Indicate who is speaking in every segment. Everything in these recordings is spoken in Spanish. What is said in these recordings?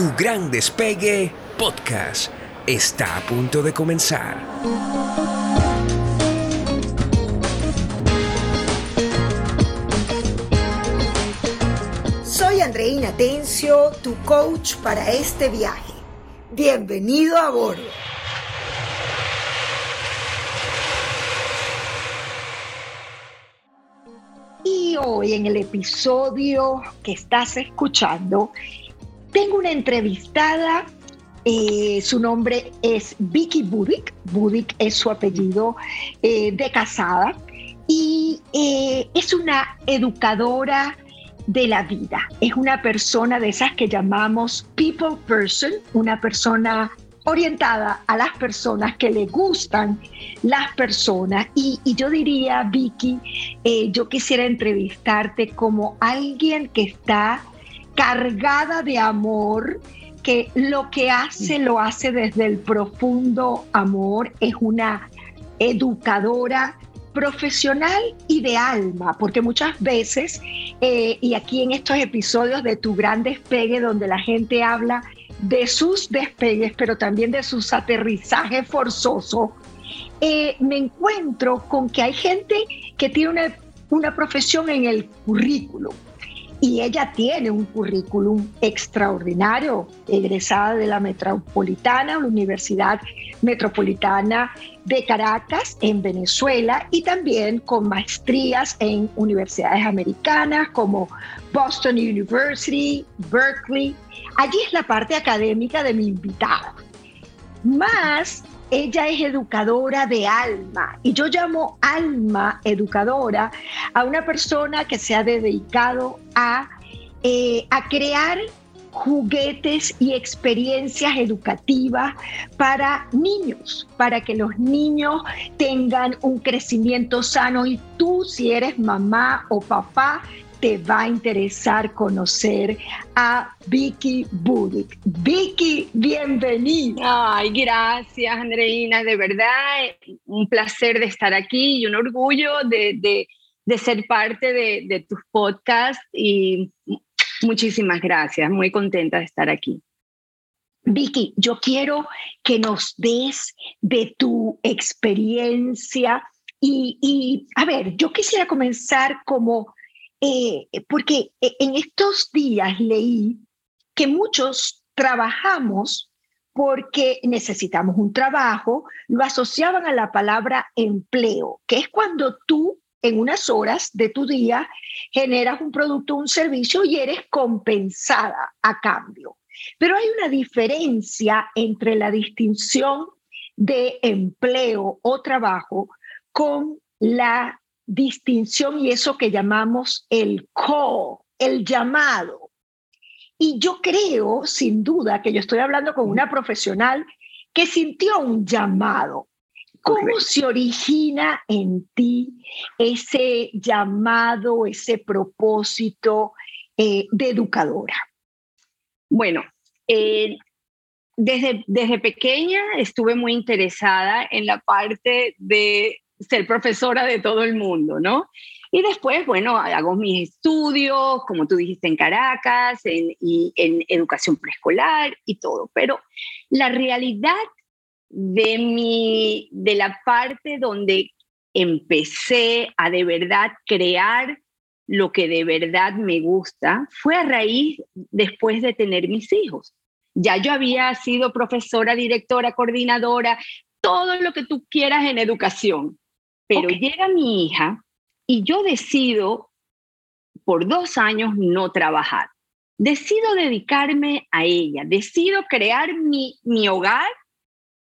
Speaker 1: Tu gran despegue podcast está a punto de comenzar.
Speaker 2: Soy Andreina Tencio, tu coach para este viaje. Bienvenido a bordo. Y hoy en el episodio que estás escuchando, tengo una entrevistada, eh, su nombre es Vicky Budik, Budik es su apellido eh, de casada, y eh, es una educadora de la vida, es una persona de esas que llamamos people person, una persona orientada a las personas que le gustan las personas. Y, y yo diría, Vicky, yo quisiera entrevistarte como alguien que está cargada de amor, que lo que hace lo hace desde el profundo amor, es una educadora profesional y de alma, porque muchas veces, eh, y aquí en estos episodios de Tu Gran Despegue, donde la gente habla de sus despegues, pero también de sus aterrizajes forzosos, eh, me encuentro con que hay gente que tiene una, una profesión en el currículum, y ella tiene un currículum extraordinario, egresada de la Metropolitana, la Universidad Metropolitana de Caracas en Venezuela y también con maestrías en universidades americanas como Boston University, Berkeley. Allí es la parte académica de mi invitada. Más ella es educadora de alma y yo llamo alma educadora a una persona que se ha dedicado a, eh, a crear juguetes y experiencias educativas para niños, para que los niños tengan un crecimiento sano. Y tú si eres mamá o papá te va a interesar conocer a Vicky Budik. Vicky, bienvenida.
Speaker 3: Ay, gracias, Andreina. De verdad, un placer de estar aquí y un orgullo de, ser parte de, de tus podcasts y muchísimas gracias. Muy contenta de estar aquí.
Speaker 2: Vicky, yo quiero que nos des de tu experiencia y, y, a ver, yo quisiera comenzar como eh, porque eh, en estos días leí que muchos trabajamos porque necesitamos un trabajo, lo asociaban a la palabra empleo, que es cuando tú en unas horas de tu día generas un producto, un servicio y eres compensada a cambio. Pero hay una diferencia entre la distinción de empleo o trabajo con la distinción y eso que llamamos el call, el llamado. Y yo creo, sin duda, que yo estoy hablando con una profesional que sintió un llamado. ¿Cómo se origina en ti ese llamado, ese propósito eh, de educadora?
Speaker 3: Bueno, eh, desde, desde pequeña estuve muy interesada en la parte de ser profesora de todo el mundo, ¿no? Y después, bueno, hago mis estudios, como tú dijiste, en Caracas, en, educación preescolar y todo. Pero la realidad de, mi, de la parte donde empecé a de verdad crear lo que de verdad me gusta fue a raíz después de tener mis hijos. Ya yo había sido profesora, directora, coordinadora, todo lo que tú quieras en educación. Pero llega mi hija y yo decido por dos años no trabajar. Decido dedicarme a ella, decido crear mi, mi hogar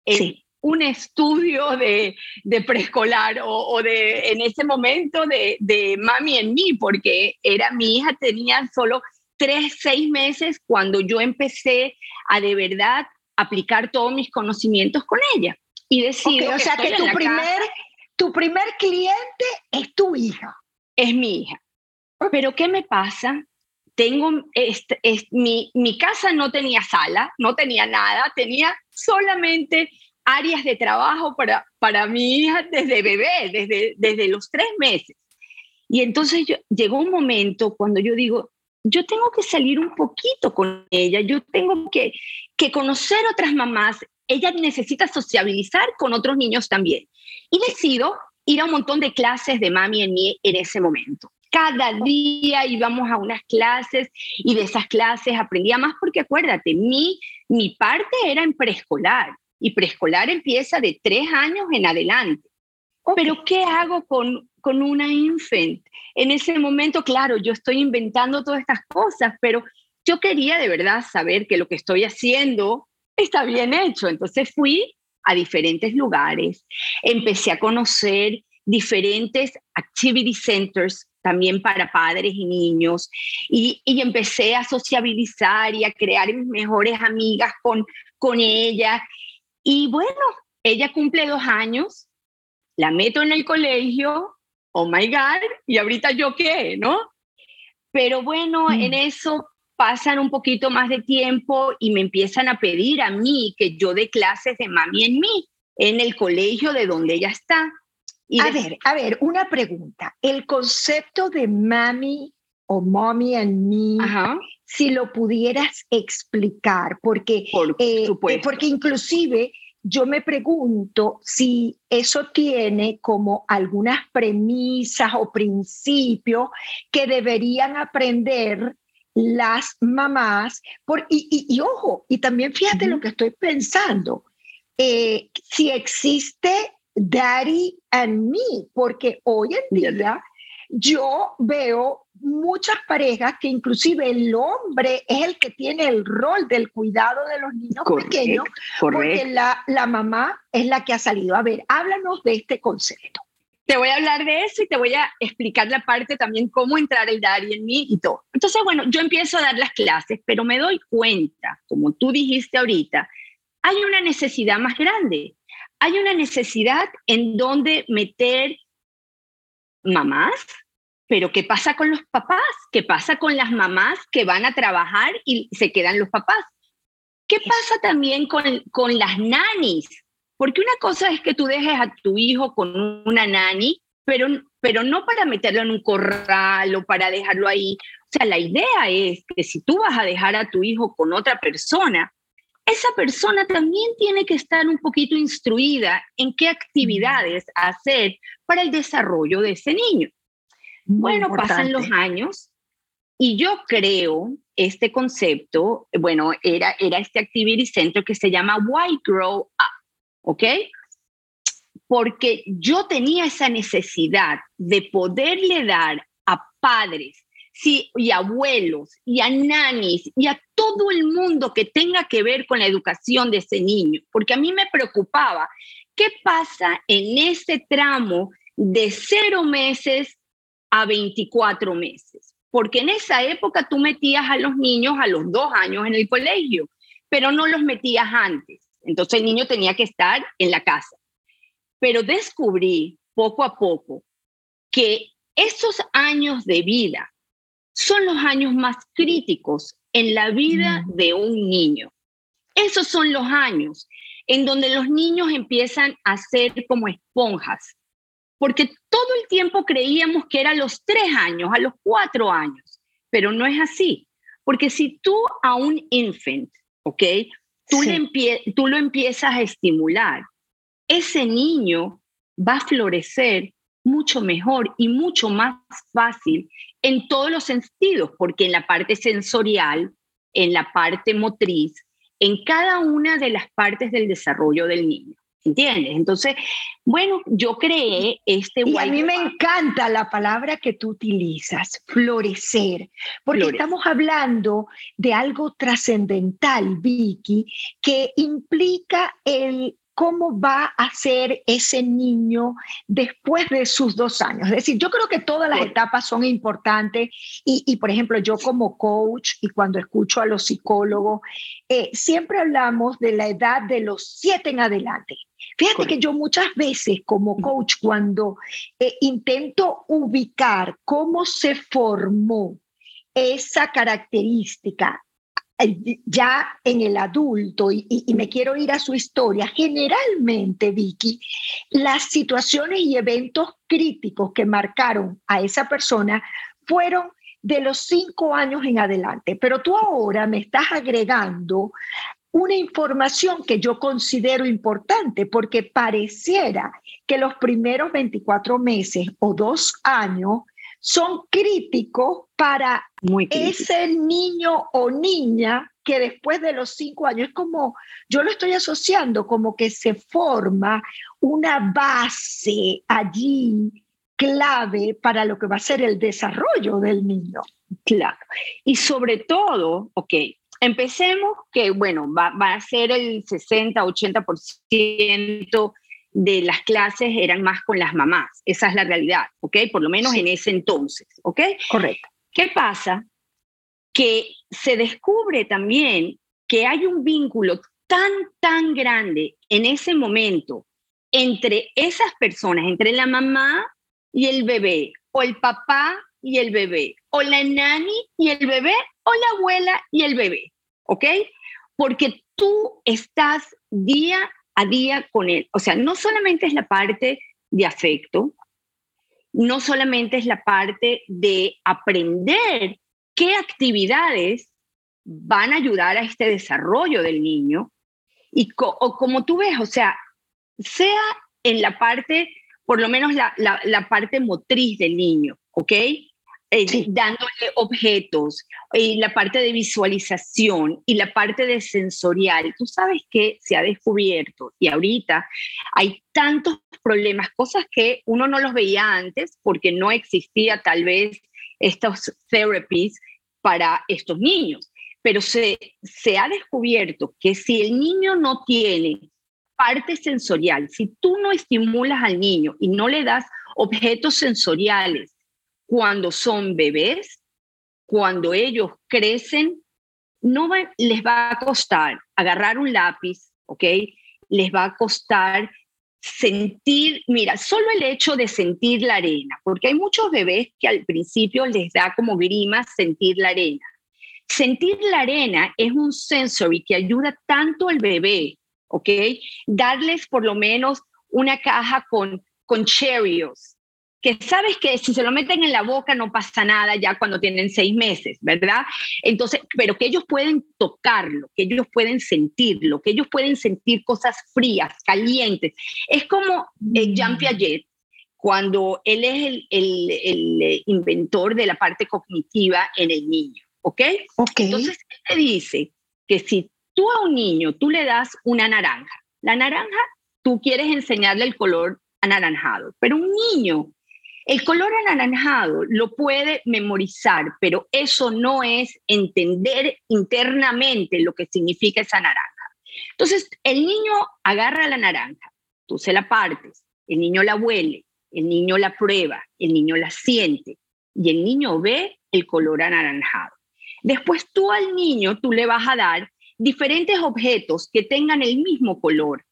Speaker 3: en un estudio de, de preescolar o, o, de en ese momento de, de mami en mí, porque era mi hija, tenía solo tres, seis meses cuando yo empecé a de verdad aplicar todos mis conocimientos con ella. Y decido
Speaker 2: o sea que tu primer, tu primer cliente es tu hija.
Speaker 3: Es mi hija. Pero ¿qué me pasa? Tengo, este, mi, mi casa no tenía sala, no tenía nada, tenía solamente áreas de trabajo para, para mi hija desde bebé, desde, desde los tres meses. Y entonces yo, llegó un momento cuando yo digo, yo tengo que salir un poquito con ella, yo tengo que, que conocer otras mamás, ella necesita sociabilizar con otros niños también. Y decido ir a un montón de clases de mami en mí en ese momento. Cada día íbamos a unas clases y de esas clases aprendía más porque acuérdate, mi, mi parte era en preescolar y preescolar empieza de tres años en adelante. Pero ¿qué hago con, con una infant? En ese momento, claro, yo estoy inventando todas estas cosas, pero yo quería de verdad saber que lo que estoy haciendo está bien hecho. Entonces fui a diferentes lugares, empecé a conocer diferentes activity centers también para padres y niños y, empecé a sociabilizar y a crear mis mejores amigas con, con ella. Y bueno, ella cumple dos años, la meto en el colegio, oh my God, y ahorita yo qué, ¿no? Pero bueno, mm. en eso pasan un poquito más de tiempo y me empiezan a pedir a mí que yo dé clases de mami en mí, en el colegio de donde ella está.
Speaker 2: Y a ver, a ver, una pregunta. El concepto de mami o mommy en mí, si lo pudieras explicar, porque,
Speaker 3: Por eh, eh,
Speaker 2: porque inclusive yo me pregunto si eso tiene como algunas premisas o principios que deberían aprender las mamás. Por, y, ojo, y también fíjate lo que estoy pensando, eh, si existe daddy and me, porque hoy en día yo veo muchas parejas que inclusive el hombre es el que tiene el rol del cuidado de los niños pequeños, porque la, la mamá es la que ha salido. A ver, háblanos de este concepto.
Speaker 3: Te voy a hablar de eso y te voy a explicar la parte también cómo entrar el daddy en mí y todo. Entonces, bueno, yo empiezo a dar las clases, pero me doy cuenta, como tú dijiste ahorita, hay una necesidad más grande. Hay una necesidad en donde meter mamás, pero ¿qué pasa con los papás? ¿Qué pasa con las mamás que van a trabajar y se quedan los papás? ¿Qué pasa también con, con las nanis? Porque una cosa es que tú dejes a tu hijo con una nani, pero, pero no para meterlo en un corral o para dejarlo ahí. O sea, la idea es que si tú vas a dejar a tu hijo con otra persona, esa persona también tiene que estar un poquito instruida en qué actividades hacer para el desarrollo de ese niño. Bueno, pasan los años y yo creo este concepto, bueno, era, era este activity center que se llama Why Grow Up, ¿ok? Porque yo tenía esa necesidad de poderle dar a padres sí, y abuelos y a nanis y a todo el mundo que tenga que ver con la educación de ese niño, porque a mí me preocupaba qué pasa en ese tramo de cero meses a 24 meses, porque en esa época tú metías a los niños a los dos años en el colegio, pero no los metías antes. Entonces el niño tenía que estar en la casa. Pero descubrí poco a poco que esos años de vida son los años más críticos en la vida mm. de un niño. Esos son los años en donde los niños empiezan a ser como esponjas, porque todo el tiempo creíamos que era a los tres años, a los cuatro años, pero no es así, porque si tú a un infant, ¿ok? Tú, tú lo empiezas a estimular, ese niño va a florecer mucho mejor y mucho más fácil en todos los sentidos, porque en la parte sensorial, en la parte motriz, en cada una de las partes del desarrollo del niño. ¿Entiendes? Entonces, bueno, yo creé este...
Speaker 2: Y a mí me encanta la palabra que tú utilizas, florecer, porque estamos hablando de algo trascendental, Vicky, que implica el cómo va a ser ese niño después de sus dos años. Es decir, yo creo que todas las etapas son importantes y, por ejemplo, yo como coach y cuando escucho a los psicólogos, eh, siempre hablamos de la edad de los siete en adelante. Fíjate que yo muchas veces como coach, cuando eh, intento ubicar cómo se formó esa característica ya en el adulto y, me quiero ir a su historia, generalmente, Vicky, las situaciones y eventos críticos que marcaron a esa persona fueron de los cinco años en adelante. Pero tú ahora me estás agregando una información que yo considero importante porque pareciera que los primeros 24 meses o dos años son críticos para ese niño o niña que después de los cinco años es como, yo lo estoy asociando como que se forma una base allí clave para lo que va a ser el desarrollo del niño.
Speaker 3: Claro. Y sobre todo, ok, empecemos que, bueno, va, va a ser el 60-80% de las clases eran más con las mamás. Esa es la realidad, ¿ok? Por lo menos en ese entonces, ¿ok?
Speaker 2: Correcto.
Speaker 3: ¿Qué pasa? Que se descubre también que hay un vínculo tan, tan grande en ese momento entre esas personas, entre la mamá y el bebé, o el papá y el bebé, o la nani y el bebé, o la abuela y el bebé, ¿ok? Porque tú estás día a día con él. O sea, no solamente es la parte de afecto, no solamente es la parte de aprender qué actividades van a ayudar a este desarrollo del niño, y o como tú ves, o sea, sea en la parte, por lo menos la, la parte motriz del niño, ¿ok? Eh, dándole objetos, y la parte de visualización y la parte de sensorial. Tú sabes que se ha descubierto y ahorita hay tantos problemas, cosas que uno no los veía antes porque no existía tal vez estos therapies para estos niños. Pero se, se ha descubierto que si el niño no tiene parte sensorial, si tú no estimulas al niño y no le das objetos sensoriales, cuando son bebés, cuando ellos crecen, no les va a costar agarrar un lápiz, ¿ok? Les va a costar sentir, mira, solo el hecho de sentir la arena, porque hay muchos bebés que al principio les da como grima sentir la arena. Sentir la arena es un sensory que ayuda tanto al bebé, ¿ok? Darles por lo menos una caja con, con que sabes que si se lo meten en la boca no pasa nada ya cuando tienen seis meses, ¿verdad? Entonces, pero que ellos pueden tocarlo, que ellos pueden sentirlo, que ellos pueden sentir cosas frías, calientes. Es como eh, Jean Piaget, cuando él es el, el, el, inventor de la parte cognitiva en el niño, ¿ok?
Speaker 2: Ok.
Speaker 3: Entonces, él te dice que si tú a un niño, tú le das una naranja, la naranja, tú quieres enseñarle el color anaranjado, pero un niño el color anaranjado lo puede memorizar, pero eso no es entender internamente lo que significa esa naranja. Entonces, el niño agarra la naranja, tú se la partes, el niño la huele, el niño la prueba, el niño la siente y el niño ve el color anaranjado. Después tú al niño, tú le vas a dar diferentes objetos que tengan el mismo color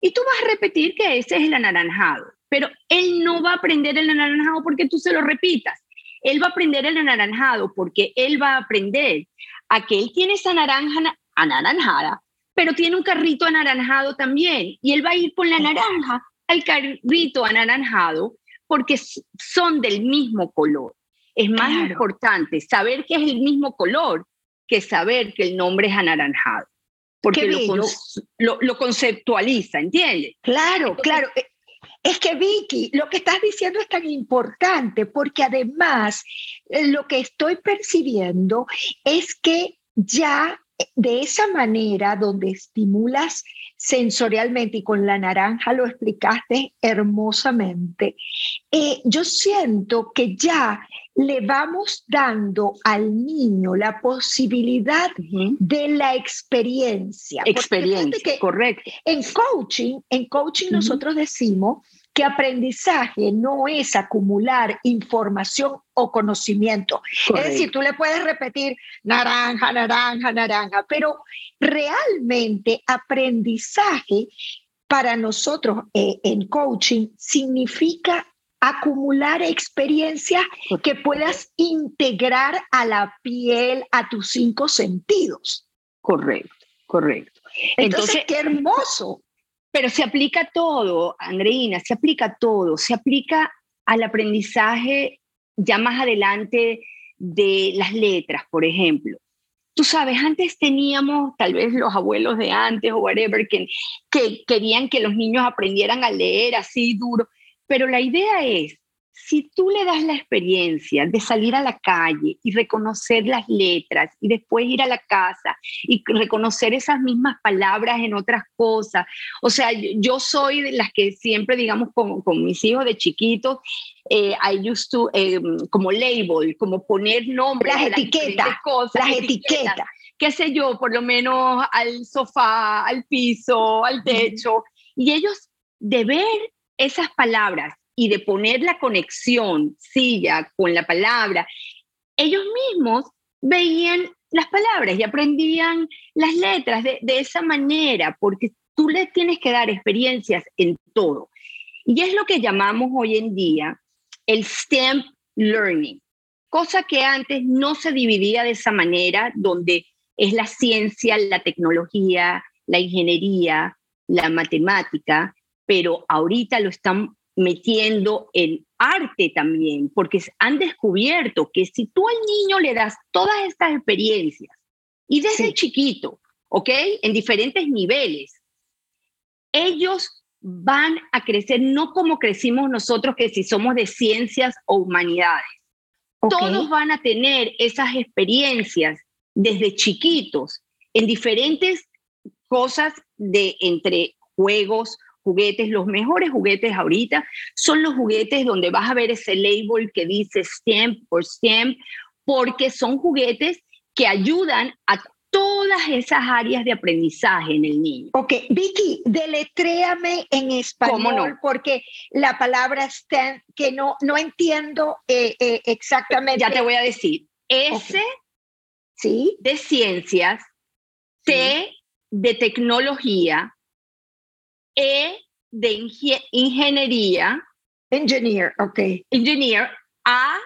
Speaker 3: y tú vas a repetir que ese es el anaranjado pero él no va a aprender el anaranjado porque tú se lo repitas. Él va a aprender el anaranjado porque él va a aprender a que él tiene esa naranja anaranjada, pero tiene un carrito anaranjado también. Y él va a ir con la naranja al carrito anaranjado porque son del mismo color. Es más importante saber que es el mismo color que saber que el nombre es anaranjado. Porque lo, lo, lo, conceptualiza, ¿entiendes?
Speaker 2: Claro, claro. Es que Vicky, lo que estás diciendo es tan importante porque además eh, lo que estoy percibiendo es que ya de esa manera donde estimulas sensorialmente y con la naranja lo explicaste hermosamente, eh, yo siento que ya le vamos dando al niño la posibilidad de la experiencia.
Speaker 3: Experiencia, correcto.
Speaker 2: En coaching, en coaching nosotros decimos que aprendizaje no es acumular información o conocimiento. Es decir, tú le puedes repetir naranja, naranja, naranja, pero realmente aprendizaje para nosotros eh, en coaching significa acumular experiencias que puedas integrar a la piel, a tus cinco sentidos.
Speaker 3: Correcto, correcto.
Speaker 2: Entonces qué hermoso.
Speaker 3: Pero se aplica todo, Andreina, se aplica todo, se aplica al aprendizaje ya más adelante de las letras, por ejemplo. Tú sabes, antes teníamos, tal vez los abuelos de antes o whatever, que, que querían que los niños aprendieran a leer así duro, pero la idea es si tú le das la experiencia de salir a la calle y reconocer las letras y después ir a la casa y reconocer esas mismas palabras en otras cosas, o sea, yo soy de las que siempre, digamos, con, con mis hijos de chiquitos, eh, I used to, eh, como label, como poner nombres.
Speaker 2: Las etiquetas, cosas, las etiquetas.
Speaker 3: Qué sé yo, por lo menos al sofá, al piso, al techo. Y ellos de ver esas palabras y de poner la conexión silla con la palabra, ellos mismos veían las palabras y aprendían las letras de, esa manera, porque tú les tienes que dar experiencias en todo. Y es lo que llamamos hoy en día el STEM Learning, cosa que antes no se dividía de esa manera, donde es la ciencia, la tecnología, la ingeniería, la matemática, pero ahorita lo están metiendo el arte también, porque han descubierto que si tú al niño le das todas estas experiencias y desde chiquito, ¿ok? En diferentes niveles, ellos van a crecer no como crecimos nosotros, que si somos de ciencias o humanidades. Todos van a tener esas experiencias desde chiquitos en diferentes cosas de entre juegos, juguetes, los mejores juguetes ahorita son los juguetes donde vas a ver ese label que dice STEM por STEM, porque son juguetes que ayudan a todas esas áreas de aprendizaje en el niño.
Speaker 2: Ok, Vicky, deletréame en español porque la palabra STEM que no, no entiendo eh, eh, exactamente.
Speaker 3: Ya te voy a decir. S ¿Sí? de ciencias, T de tecnología, e de ingeniería.
Speaker 2: Engineer, ok.
Speaker 3: Engineer. A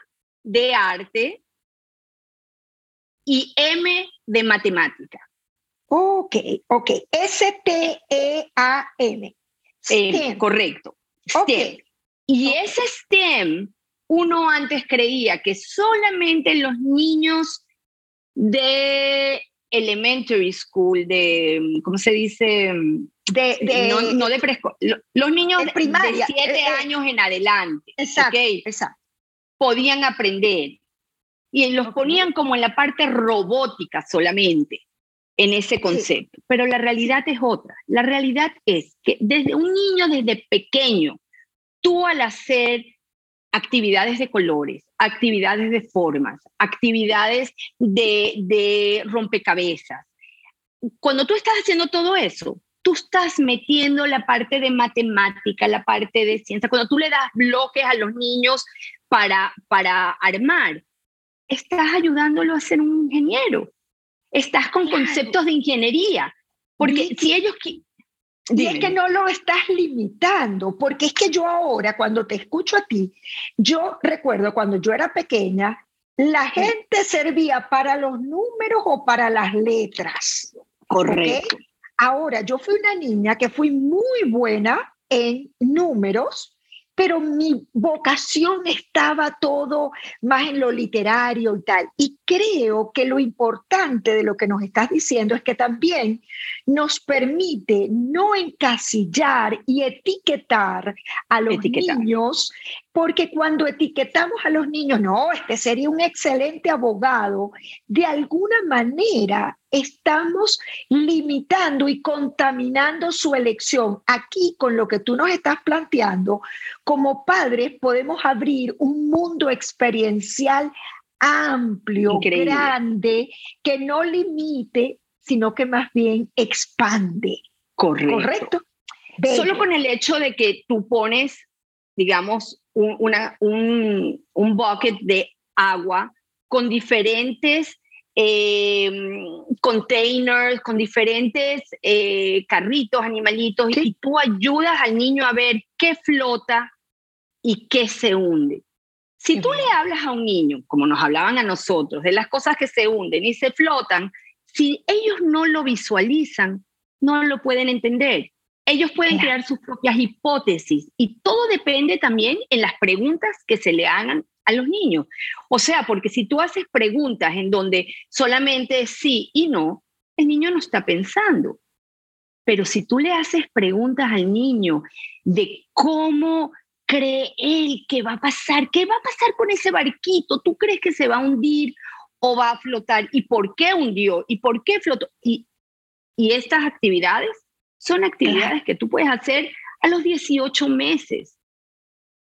Speaker 3: de arte. Y M de matemática.
Speaker 2: Ok, ok. S-T-E-A-M.
Speaker 3: STEM. correcto. STEM. Y ese STEM, uno antes creía que solamente los niños de elementary school, de, ¿cómo se dice? De, no, de preescolar, los niños de, primaria, de siete eh, eh. años en adelante,
Speaker 2: exacto, exacto.
Speaker 3: podían aprender. Y los ponían como en la parte robótica solamente, en ese concepto. Pero la realidad es otra. La realidad es que desde un niño, desde pequeño, tú al hacer actividades de colores, actividades de formas, actividades de, de rompecabezas. Cuando tú estás haciendo todo eso, tú estás metiendo la parte de matemática, la parte de ciencia, cuando tú le das bloques a los niños para, para armar, estás ayudándolo a ser un ingeniero, estás con conceptos de ingeniería, porque si ellos
Speaker 2: y es que no lo estás limitando, porque es que yo ahora, cuando te escucho a ti, yo recuerdo cuando yo era pequeña, la gente servía para los números o para las letras.
Speaker 3: Correcto.
Speaker 2: Ahora, yo fui una niña que fui muy buena en números, pero mi vocación estaba todo más en lo literario y tal. Y creo que lo importante de lo que nos estás diciendo es que también nos permite no encasillar y etiquetar a los niños, porque cuando etiquetamos a los niños, no, este sería un excelente abogado, de alguna manera estamos limitando y contaminando su elección. Aquí, con lo que tú nos estás planteando, como padres podemos abrir un mundo experiencial amplio, grande, que no limite, sino que más bien expande.
Speaker 3: Correcto. Solo con el hecho de que tú pones, digamos, un, una, un, un bucket de agua con diferentes Em, containers, con diferentes eh, carritos, animalitos, y tú ayudas al niño a ver qué flota y qué se hunde. Si tú le hablas a un niño, como nos hablaban a nosotros, de las cosas que se hunden y se flotan, si ellos no lo visualizan, no lo pueden entender. Ellos pueden crear sus propias hipótesis y todo depende también en las preguntas que se le hagan a los niños. O sea, porque si tú haces preguntas en donde solamente sí y no, el niño no está pensando. Pero si tú le haces preguntas al niño de cómo cree él que va a pasar, qué va a pasar con ese barquito, tú crees que se va a hundir o va a flotar y por qué hundió y por qué flotó. Y, y estas actividades son actividades que tú puedes hacer a los 18 meses.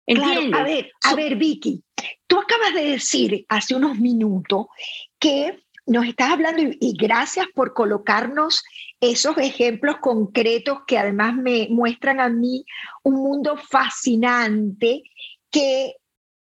Speaker 2: Claro, a ver, a ver, Vicky, tú acabas de decir hace unos minutos que nos estás hablando y, gracias por colocarnos esos ejemplos concretos que además me muestran a mí un mundo fascinante que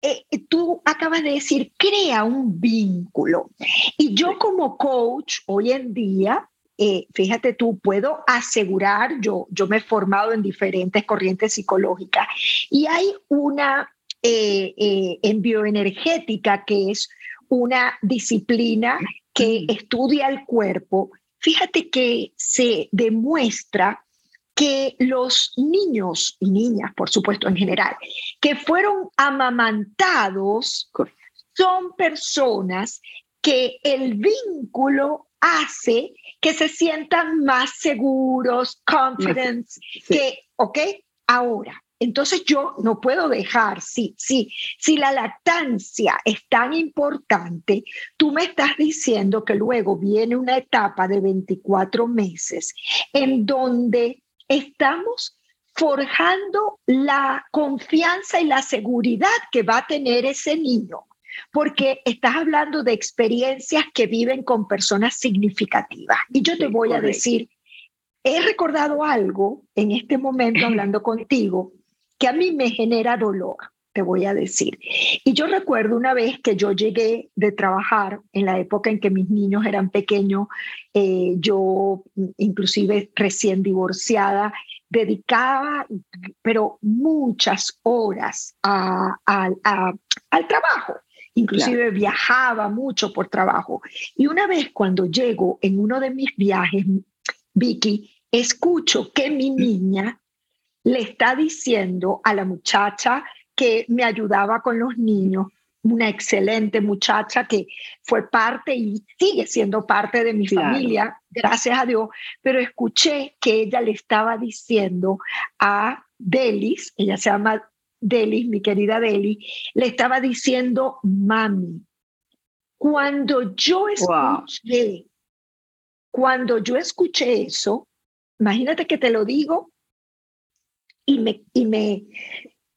Speaker 2: eh, tú acabas de decir, crea un vínculo. Y yo como coach hoy en día eh, fíjate tú, puedo asegurar, yo, yo me he formado en diferentes corrientes psicológicas y hay una eh, eh, en bioenergética que es una disciplina que estudia el cuerpo. Fíjate que se demuestra que los niños y niñas, por supuesto en general, que fueron amamantados son personas que el vínculo hace que se sientan más seguros, confident, que, ¿ok? Ahora, entonces yo no puedo dejar, sí, sí, si la lactancia es tan importante, tú me estás diciendo que luego viene una etapa de 24 meses en donde estamos forjando la confianza y la seguridad que va a tener ese niño porque estás hablando de experiencias que viven con personas significativas. Y yo te voy a decir, he recordado algo en este momento hablando contigo que a mí me genera dolor, te voy a decir. Y yo recuerdo una vez que yo llegué de trabajar en la época en que mis niños eran pequeños, eh, yo inclusive recién divorciada, dedicaba, pero muchas horas al trabajo inclusive viajaba mucho por trabajo. Y una vez cuando llego en uno de mis viajes, Vicky, escucho que mi niña le está diciendo a la muchacha que me ayudaba con los niños, una excelente muchacha que fue parte y sigue siendo parte de mi familia, gracias a Dios, pero escuché que ella le estaba diciendo a Delis, ella se llama Deli, mi querida Deli, le estaba diciendo mami. Cuando yo escuché, cuando yo escuché eso, imagínate que te lo digo y me, y me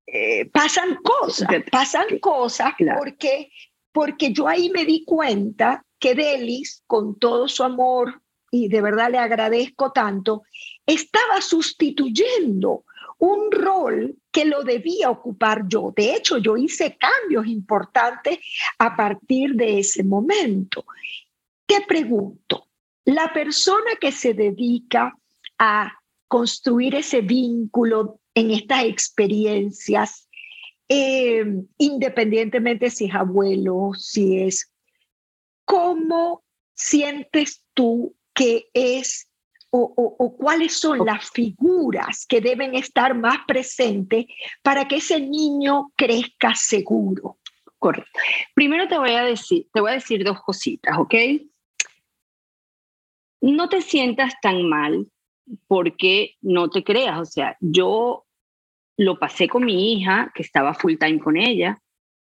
Speaker 2: eh, pasan cosas, pasan cosas porque, porque yo ahí me di cuenta que Delis, con todo su amor, y de verdad le agradezco tanto, estaba sustituyendo un rol que lo debía ocupar yo. De hecho, yo hice cambios importantes a partir de ese momento. Te pregunto, la persona que se dedica a construir ese vínculo en estas experiencias, eh, independientemente si es abuelo, si es, ¿cómo sientes tú que es o, cuáles son las figuras que deben estar más presentes para que ese niño crezca seguro.
Speaker 3: Correcto. Primero te voy a decir, te voy a decir dos cositas, ¿ok? No te sientas tan mal porque no te creas, o sea, yo lo pasé con mi hija, que estaba full time con ella,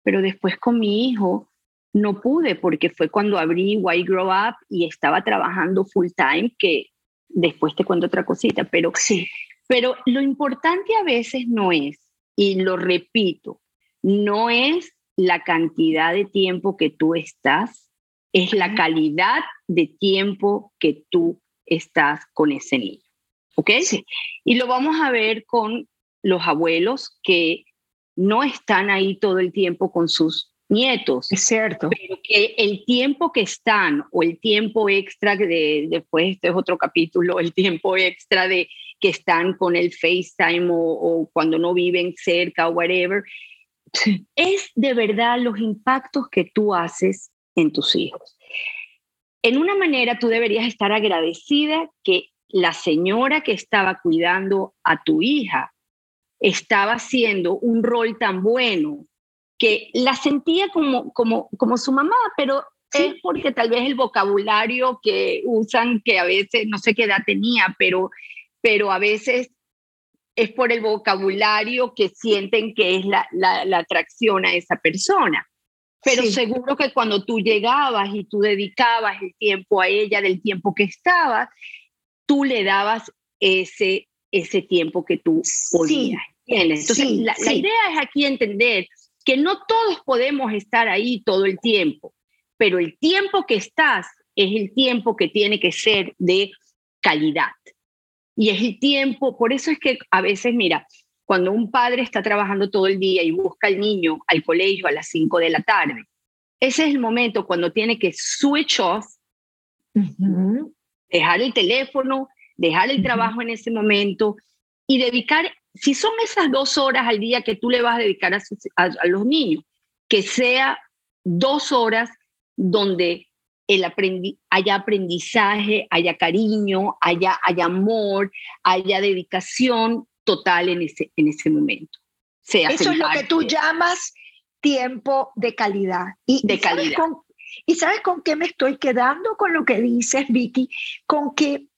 Speaker 3: pero después con mi hijo no pude porque fue cuando abrí Why Grow Up y estaba trabajando full time que después te cuento otra cosita, pero sí. Pero lo importante a veces no es, y lo repito, no es la cantidad de tiempo que tú estás, es la calidad de tiempo que tú estás con ese niño. ¿Ok? Sí. Y lo vamos a ver con los abuelos que no están ahí todo el tiempo con sus nietos.
Speaker 2: Es cierto.
Speaker 3: Pero que el tiempo que están o el tiempo extra de, después este es otro capítulo, el tiempo extra de que están con el FaceTime o, o cuando no viven cerca o whatever, es de verdad los impactos que tú haces en tus hijos. En una manera tú deberías estar agradecida que la señora que estaba cuidando a tu hija estaba haciendo un rol tan bueno que la sentía como, como, como su mamá, pero es porque tal vez el vocabulario que usan, que a veces, no sé qué edad tenía, pero, pero a veces es por el vocabulario que sienten que es la, la, atracción a esa persona. Pero seguro que cuando tú llegabas y tú dedicabas el tiempo a ella del tiempo que estabas, tú le dabas ese, ese tiempo que tú podías. Entonces, la, la idea es aquí entender que no todos podemos estar ahí todo el tiempo, pero el tiempo que estás es el tiempo que tiene que ser de calidad. Y es el tiempo, por eso es que a veces, mira, cuando un padre está trabajando todo el día y busca al niño al colegio a las 5 de la tarde, ese es el momento cuando tiene que switch off, dejar el teléfono, dejar el trabajo en ese momento y dedicar, si son esas dos horas al día que tú le vas a dedicar a, a los niños, que sea dos horas donde el haya aprendizaje, haya cariño, haya, haya amor, haya dedicación total en ese, en ese momento.
Speaker 2: Sea Eso es lo que tú llamas tiempo de calidad. Y,
Speaker 3: de calidad.
Speaker 2: Sabes ¿Y sabes con qué me estoy quedando con lo que dices, Vicky? Con que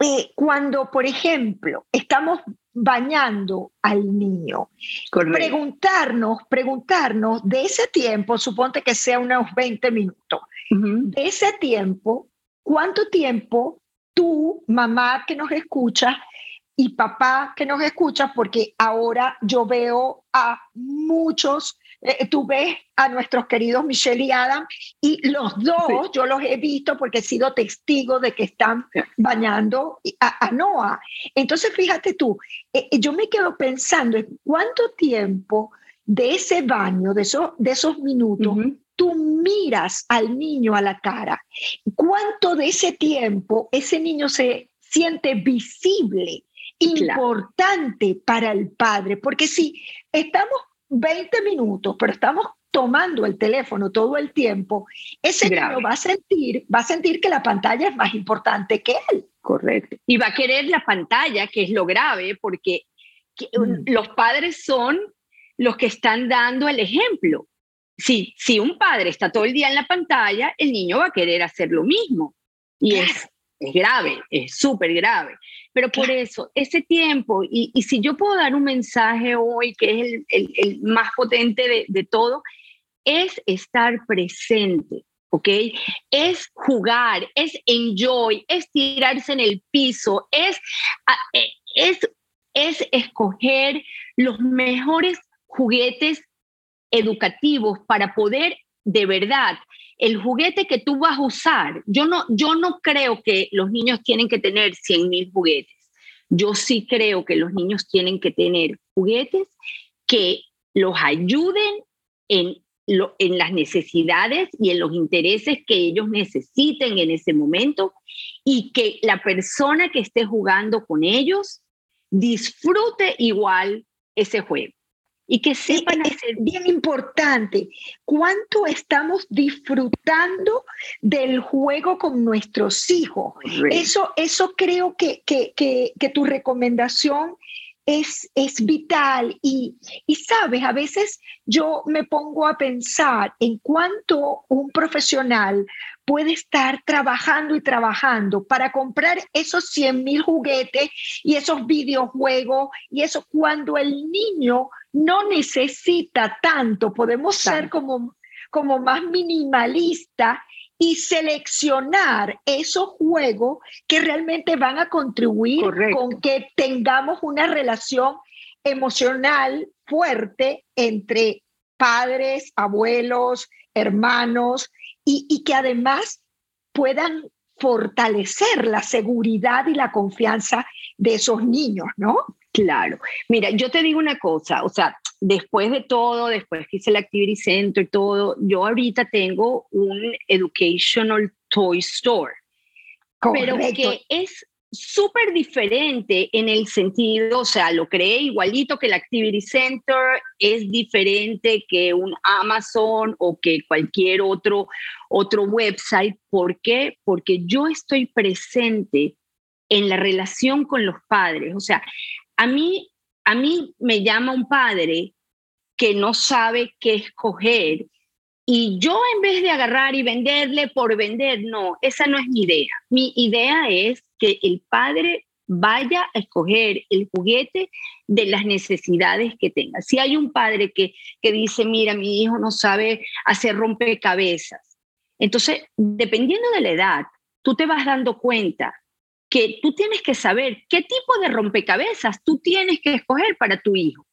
Speaker 2: eh, cuando, por ejemplo, estamos bañando al niño, preguntarnos, preguntarnos de ese tiempo, suponte que sea unos 20 minutos, de ese tiempo, ¿cuánto tiempo tú, mamá que nos escucha, y papá que nos escucha, porque ahora yo veo a muchos, eh, tú ves a nuestros queridos Michelle y Adam, y los dos yo los he visto porque he sido testigo de que están bañando a, Noah. Entonces, fíjate tú, eh, eh, yo me quedo pensando en cuánto tiempo de ese baño, de, esos, de esos minutos, tú miras al niño a la cara, cuánto de ese tiempo ese niño se siente visible, importante para el padre, porque si estamos 20 minutos, pero estamos tomando el teléfono todo el tiempo, ese niño va a sentir, va a sentir que la pantalla es más importante que él.
Speaker 3: Correcto. Y va a querer la pantalla, que es lo grave, porque mm. los padres son los que están dando el ejemplo si, si un padre está todo el día en la pantalla, el niño va a querer hacer lo mismo. Y es, es grave, es súper grave. Pero por eso, ese tiempo, y, y, si yo puedo dar un mensaje hoy que es el, el, el más potente de, de, todo, es estar presente, ¿ok? Es jugar, es enjoy, es tirarse en el piso, es, eh, es, es escoger los mejores juguetes educativos para poder de verdad el juguete que tú vas a usar. Yo no, yo no creo que los niños tienen que tener 100 mil juguetes. Yo sí creo que los niños tienen que tener juguetes que los ayuden en, en las necesidades y en los intereses que ellos necesiten en ese momento y que la persona que esté jugando con ellos disfrute igual ese juego y que sepan
Speaker 2: es bien importante cuánto estamos disfrutando del juego con nuestros hijos. Eso, eso creo que, que, que, tu recomendación es, es, vital y, y, sabes, a veces yo me pongo a pensar en cuánto un profesional puede estar trabajando y trabajando para comprar esos 100 mil juguetes y esos videojuegos y eso cuando el niño no necesita tanto, podemos ser como, como más minimalista y seleccionar esos juegos que realmente van a contribuir con que tengamos una relación emocional fuerte entre padres, abuelos, hermanos, y, y que además puedan fortalecer la seguridad y la confianza de esos niños, ¿no?
Speaker 3: Claro. Mira, yo te digo una cosa, o sea, después de todo, después que hice el Activity Center, todo, yo ahorita tengo un Educational Toy Store, pero que es súper diferente en el sentido, o sea, lo creé igualito que el Activity Center, es diferente que un Amazon o que cualquier otro, otro website. ¿Por qué? Porque yo estoy presente en la relación con los padres. O sea, a mí, a mí me llama un padre que no sabe qué escoger. Y yo en vez de agarrar y venderle por vender, no, esa no es mi idea. Mi idea es que el padre vaya a escoger el juguete de las necesidades que tenga. Si hay un padre que, que dice, mira, mi hijo no sabe hacer rompecabezas, entonces, dependiendo de la edad, tú te vas dando cuenta que tú tienes que saber qué tipo de rompecabezas tú tienes que escoger para tu hijo.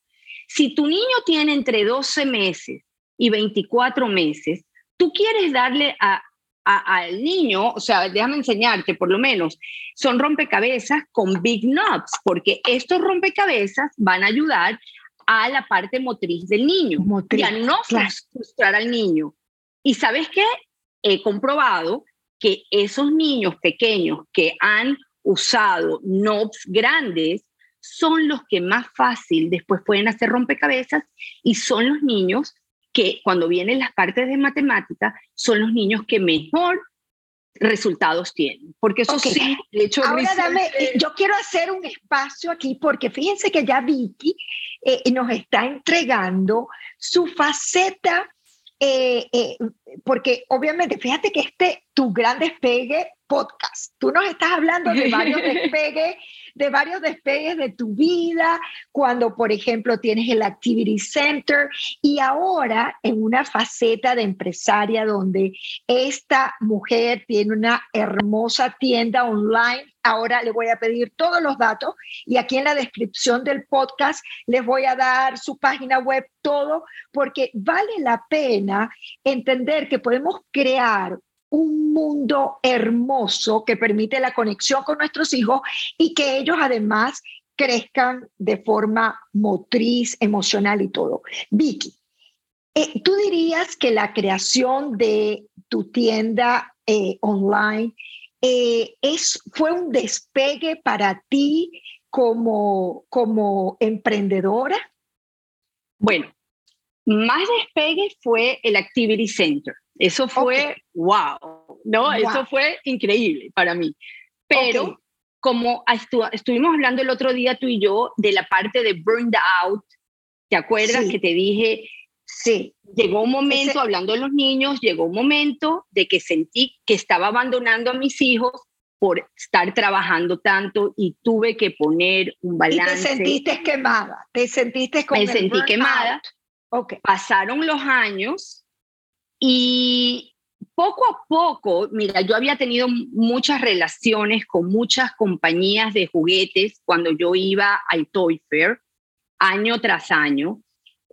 Speaker 3: Si tu niño tiene entre 12 meses y 24 meses, tú quieres darle a, al niño, o sea, déjame enseñarte por lo menos, son rompecabezas con big knobs, porque estos rompecabezas van a ayudar a la parte motriz del niño, motriz, a no frustrar al niño. Y sabes qué? He comprobado que esos niños pequeños que han usado knobs grandes son los que más fácil después pueden hacer rompecabezas y son los niños que cuando vienen las partes de matemática son los niños que mejor resultados tienen. Porque eso sí, de hecho,
Speaker 2: Ahora dame, yo quiero hacer un espacio aquí porque fíjense que ya Vicky eh, nos está entregando su faceta, eh, eh, porque obviamente, fíjate que este, tu gran despegue podcast, tú nos estás hablando de varios despegues de varios despegues de tu vida, cuando, por ejemplo, tienes el Activity Center y ahora en una faceta de empresaria donde esta mujer tiene una hermosa tienda online. Ahora le voy a pedir todos los datos y aquí en la descripción del podcast les voy a dar su página web, todo, porque vale la pena entender que podemos crear un mundo hermoso que permite la conexión con nuestros hijos y que ellos además crezcan de forma motriz, emocional y todo. Vicky, eh, ¿tú dirías que la creación de tu tienda eh, online eh, es, fue un despegue para ti como, como emprendedora?
Speaker 3: Bueno, más despegue fue el Activity Center. Eso fue wow, ¿no? Eso fue increíble para mí. Pero como estuvimos hablando el otro día tú y yo de la parte de burned out, ¿te acuerdas que te dije? Sí. Llegó un momento, hablando de los niños, llegó un momento de que sentí que estaba abandonando a mis hijos por estar trabajando tanto y tuve que poner un balance.
Speaker 2: te sentiste quemada, te sentiste como
Speaker 3: Me sentí quemada. Okay. Pasaron los años y poco a poco, mira, yo había tenido muchas relaciones con muchas compañías de juguetes cuando yo iba al Toy Fair, año tras año.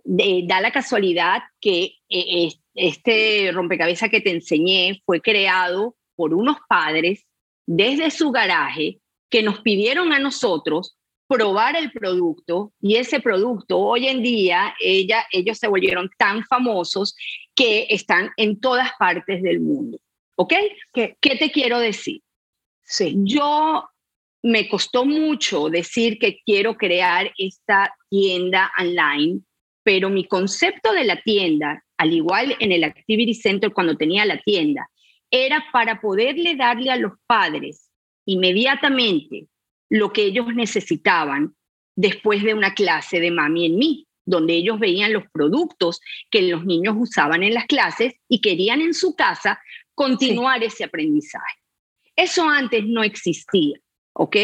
Speaker 3: da la casualidad que eh, este rompecabezas que te enseñé fue creado por unos padres desde su garaje que nos pidieron a nosotros probar el producto y ese producto hoy en día ella, ellos se volvieron tan famosos que están en todas partes del mundo. ¿Ok? ¿Qué, qué te quiero decir? Sí. Yo me costó mucho decir que quiero crear esta tienda online, pero mi concepto de la tienda, al igual en el Activity Center cuando tenía la tienda, era para poderle darle a los padres inmediatamente lo que ellos necesitaban después de una clase de mami en mí, donde ellos veían los productos que los niños usaban en las clases y querían en su casa continuar ese aprendizaje. Eso antes no existía, ¿ok?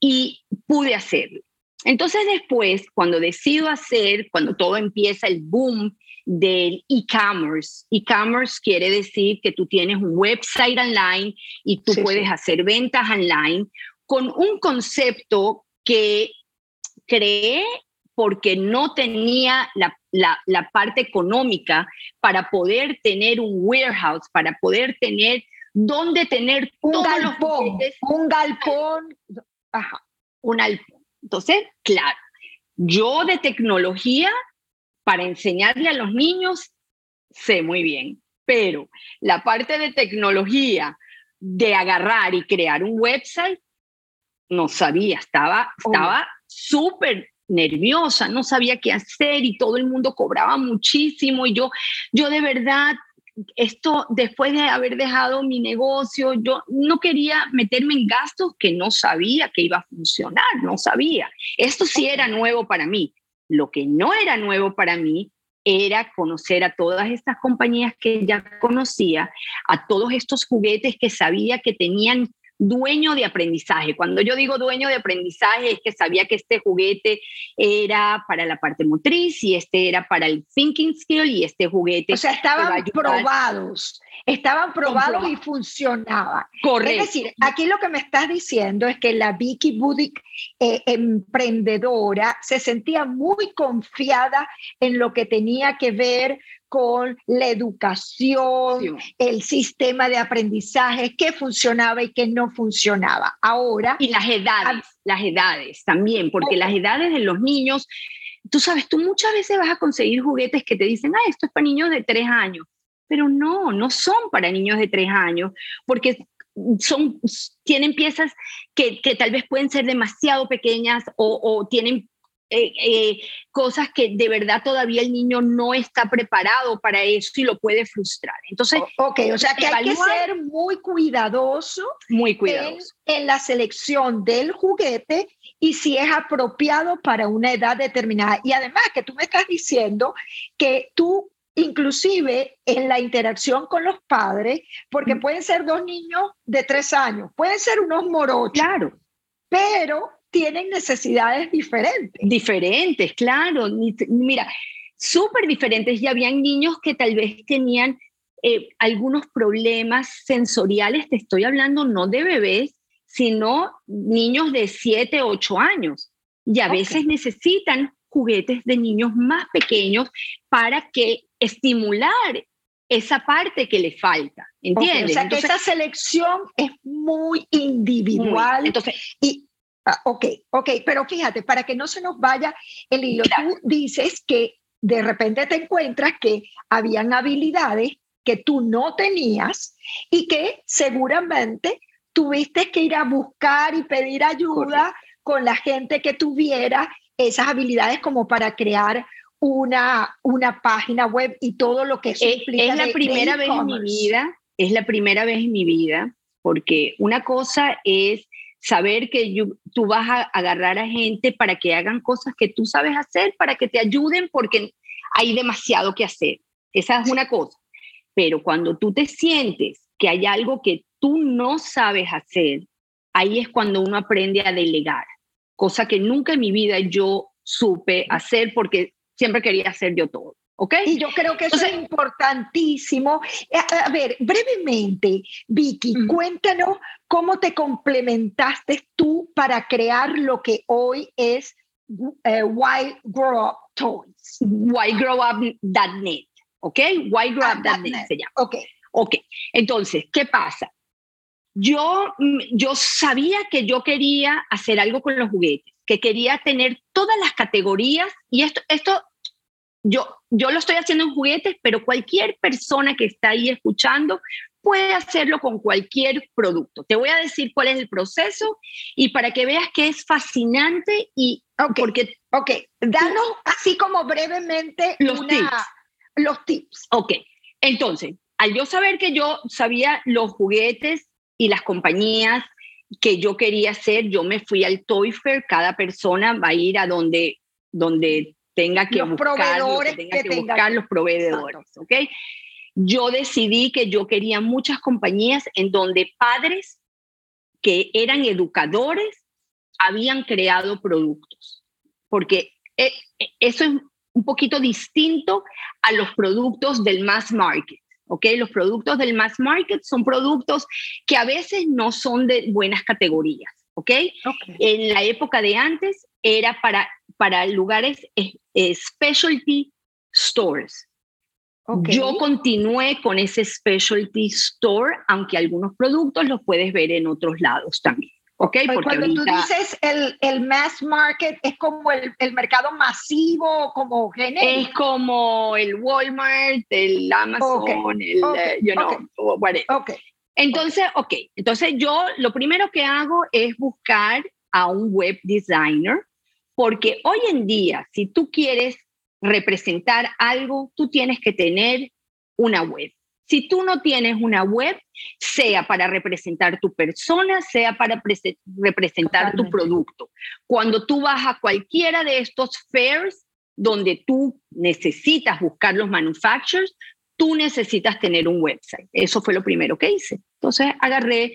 Speaker 3: Y pude hacerlo. Entonces después, cuando decido hacer, cuando todo empieza el boom del e-commerce. E-commerce quiere decir que tú tienes un website online y tú puedes hacer ventas online con un concepto que creé porque no tenía la, parte económica para poder tener un warehouse, para poder tener donde tener
Speaker 2: un galpón, un galpón,
Speaker 3: ajá, un galpón. Entonces, claro, yo de tecnología para enseñarle a los niños sé muy bien, pero la parte de tecnología de agarrar y crear un website no sabía, estaba estaba súper nerviosa, no sabía qué hacer y todo el mundo cobraba muchísimo y yo, yo de verdad, esto después de haber dejado mi negocio, yo no quería meterme en gastos que no sabía que iba a funcionar, no sabía. Esto sí era nuevo para mí. Lo que no era nuevo para mí era conocer a todas estas compañías que ya conocía, a todos estos juguetes que sabía que tenían dueño de aprendizaje. Cuando yo digo dueño de aprendizaje es que sabía que este juguete era para la parte motriz y este era para el thinking skill y este juguete...
Speaker 2: O sea, estaban probados, estaban probados y funcionaban.
Speaker 3: Correcto.
Speaker 2: Es decir, aquí lo que me estás diciendo es que la Vicky Budick eh, emprendedora se sentía muy confiada en lo que tenía que ver con la educación, el sistema de aprendizaje, qué funcionaba y qué no funcionaba. Ahora.
Speaker 3: Y las edades, las edades también, porque las edades de los niños, tú sabes, tú muchas veces vas a conseguir juguetes que te dicen, ah, esto es para niños de tres años, pero no, no son para niños de tres años, porque son, tienen piezas que, que tal vez pueden ser demasiado pequeñas o, o tienen eh, eh, cosas que de verdad todavía el niño no está preparado para eso y lo puede frustrar. Entonces,
Speaker 2: ok, o sea que hay que ser muy cuidadoso,
Speaker 3: muy cuidadoso
Speaker 2: en, la selección del juguete y si es apropiado para una edad determinada. Y además que tú me estás diciendo que tú inclusive en la interacción con los padres, porque pueden ser dos niños de tres años, pueden ser unos morochos.
Speaker 3: Claro.
Speaker 2: Pero tienen necesidades diferentes.
Speaker 3: Diferentes, claro. Mira, súper diferentes. Ya habían niños que tal vez tenían eh, algunos problemas sensoriales, te estoy hablando no de bebés, sino niños de 7, 8 años. Y a veces necesitan juguetes de niños más pequeños para que estimular esa parte que le falta, ¿entiendes?
Speaker 2: o sea, que esa selección es muy individual.
Speaker 3: entonces,
Speaker 2: y, Ah, ok, ok, pero fíjate, para que no se nos vaya el hilo, tú dices que de repente te encuentras que habían habilidades que tú no tenías y que seguramente tuviste que ir a buscar y pedir ayuda con la gente que tuviera esas habilidades como para crear una, una página web y todo lo que eso
Speaker 3: es, Es la primera vez en mi vida, es la primera vez en mi vida, porque una cosa es saber que tú vas a agarrar a gente para que hagan cosas que tú sabes hacer, para que te ayuden, porque hay demasiado que hacer. Esa es una cosa. Pero cuando tú te sientes que hay algo que tú no sabes hacer, ahí es cuando uno aprende a delegar, cosa que nunca en mi vida yo supe hacer porque siempre quería hacer yo todo. ¿Ok?
Speaker 2: Y yo creo que eso es importantísimo. Eh, a, ver, brevemente, Vicky, cuéntanos cómo te complementaste tú para crear lo que hoy es eh, Why Grow Up Toys.
Speaker 3: Whygrowup.net, ¿ok? Whygrowup.net ah, se llama.
Speaker 2: Ok.
Speaker 3: Ok, entonces, ¿qué pasa? Yo, mm, yo sabía que yo quería hacer algo con los juguetes, que quería tener todas las categorías, y esto, esto yo, yo lo estoy haciendo en juguetes, pero cualquier persona que está ahí escuchando puede hacerlo con cualquier producto. Te voy a decir cuál es el proceso y para que veas que es fascinante y
Speaker 2: porque ok, danos así como brevemente
Speaker 3: los tips.
Speaker 2: Los tips.
Speaker 3: Ok, entonces, al yo saber que yo sabía los juguetes y las compañías que yo quería hacer, yo me fui al Toy Fair, cada persona va a ir a donde donde tenga que buscar, tenga que, buscar los proveedores, ¿ok? Yo decidí que yo quería muchas compañías en donde padres que eran educadores habían creado productos, porque eh, eh, eso es un poquito distinto a los productos del mass market. ¿ok? Los productos del mass market son productos que a veces no son de buenas categorías, ¿ok? En la época de antes era para para lugares eh, specialty stores. Yo continué con ese specialty store, aunque algunos productos los puedes ver en otros lados también. Okay,
Speaker 2: Porque cuando tú dices el, el, mass market, ¿es como el, el, mercado masivo, como genérico?
Speaker 3: Es como el Walmart, el Amazon, el, uh, you know, whatever. Entonces, ok, entonces yo lo primero que hago es buscar a un web designer porque hoy en día, si tú quieres representar algo, tú tienes que tener una web. Si tú no tienes una web, sea para representar tu persona, sea para representar tu producto. Cuando tú vas a cualquiera de estos fairs, donde tú necesitas buscar los manufacturers, tú necesitas tener un website. Eso fue lo primero que hice. Entonces agarré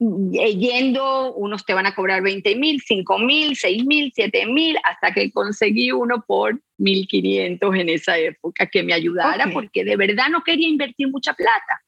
Speaker 3: yendo, unos te van a cobrar 20 mil, 5 mil, 6 mil, 7 mil, hasta que conseguí uno por 1.500 en esa época que me ayudara, porque de verdad no quería invertir mucha plata.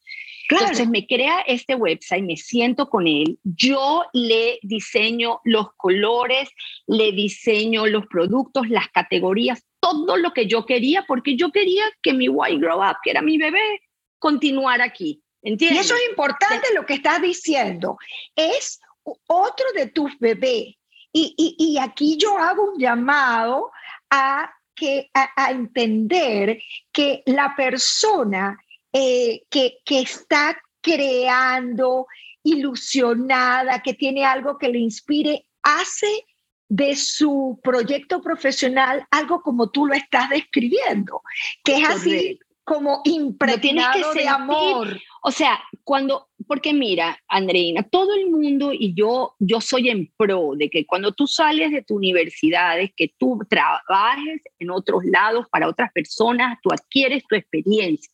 Speaker 3: Entonces me crea este website, me siento con él, yo le diseño los colores, le diseño los productos, las categorías, todo lo que yo quería, porque yo quería que mi White Grow Up, que era mi bebé, continuara aquí.
Speaker 2: ¿Entiendes? Y eso es importante lo que estás diciendo. Es otro de tus bebés. Y, y, aquí yo hago un llamado a, que, a, entender que la persona eh, que, que está creando, ilusionada, que tiene algo que le inspire, hace de su proyecto profesional algo como tú lo estás describiendo, que es así como impregnado de amor.
Speaker 3: O sea, cuando, porque mira, Andreina, todo el mundo y yo, yo soy en pro de que cuando tú sales de tu universidad, es que tú trabajes en otros lados para otras personas, tú adquieres tu experiencia.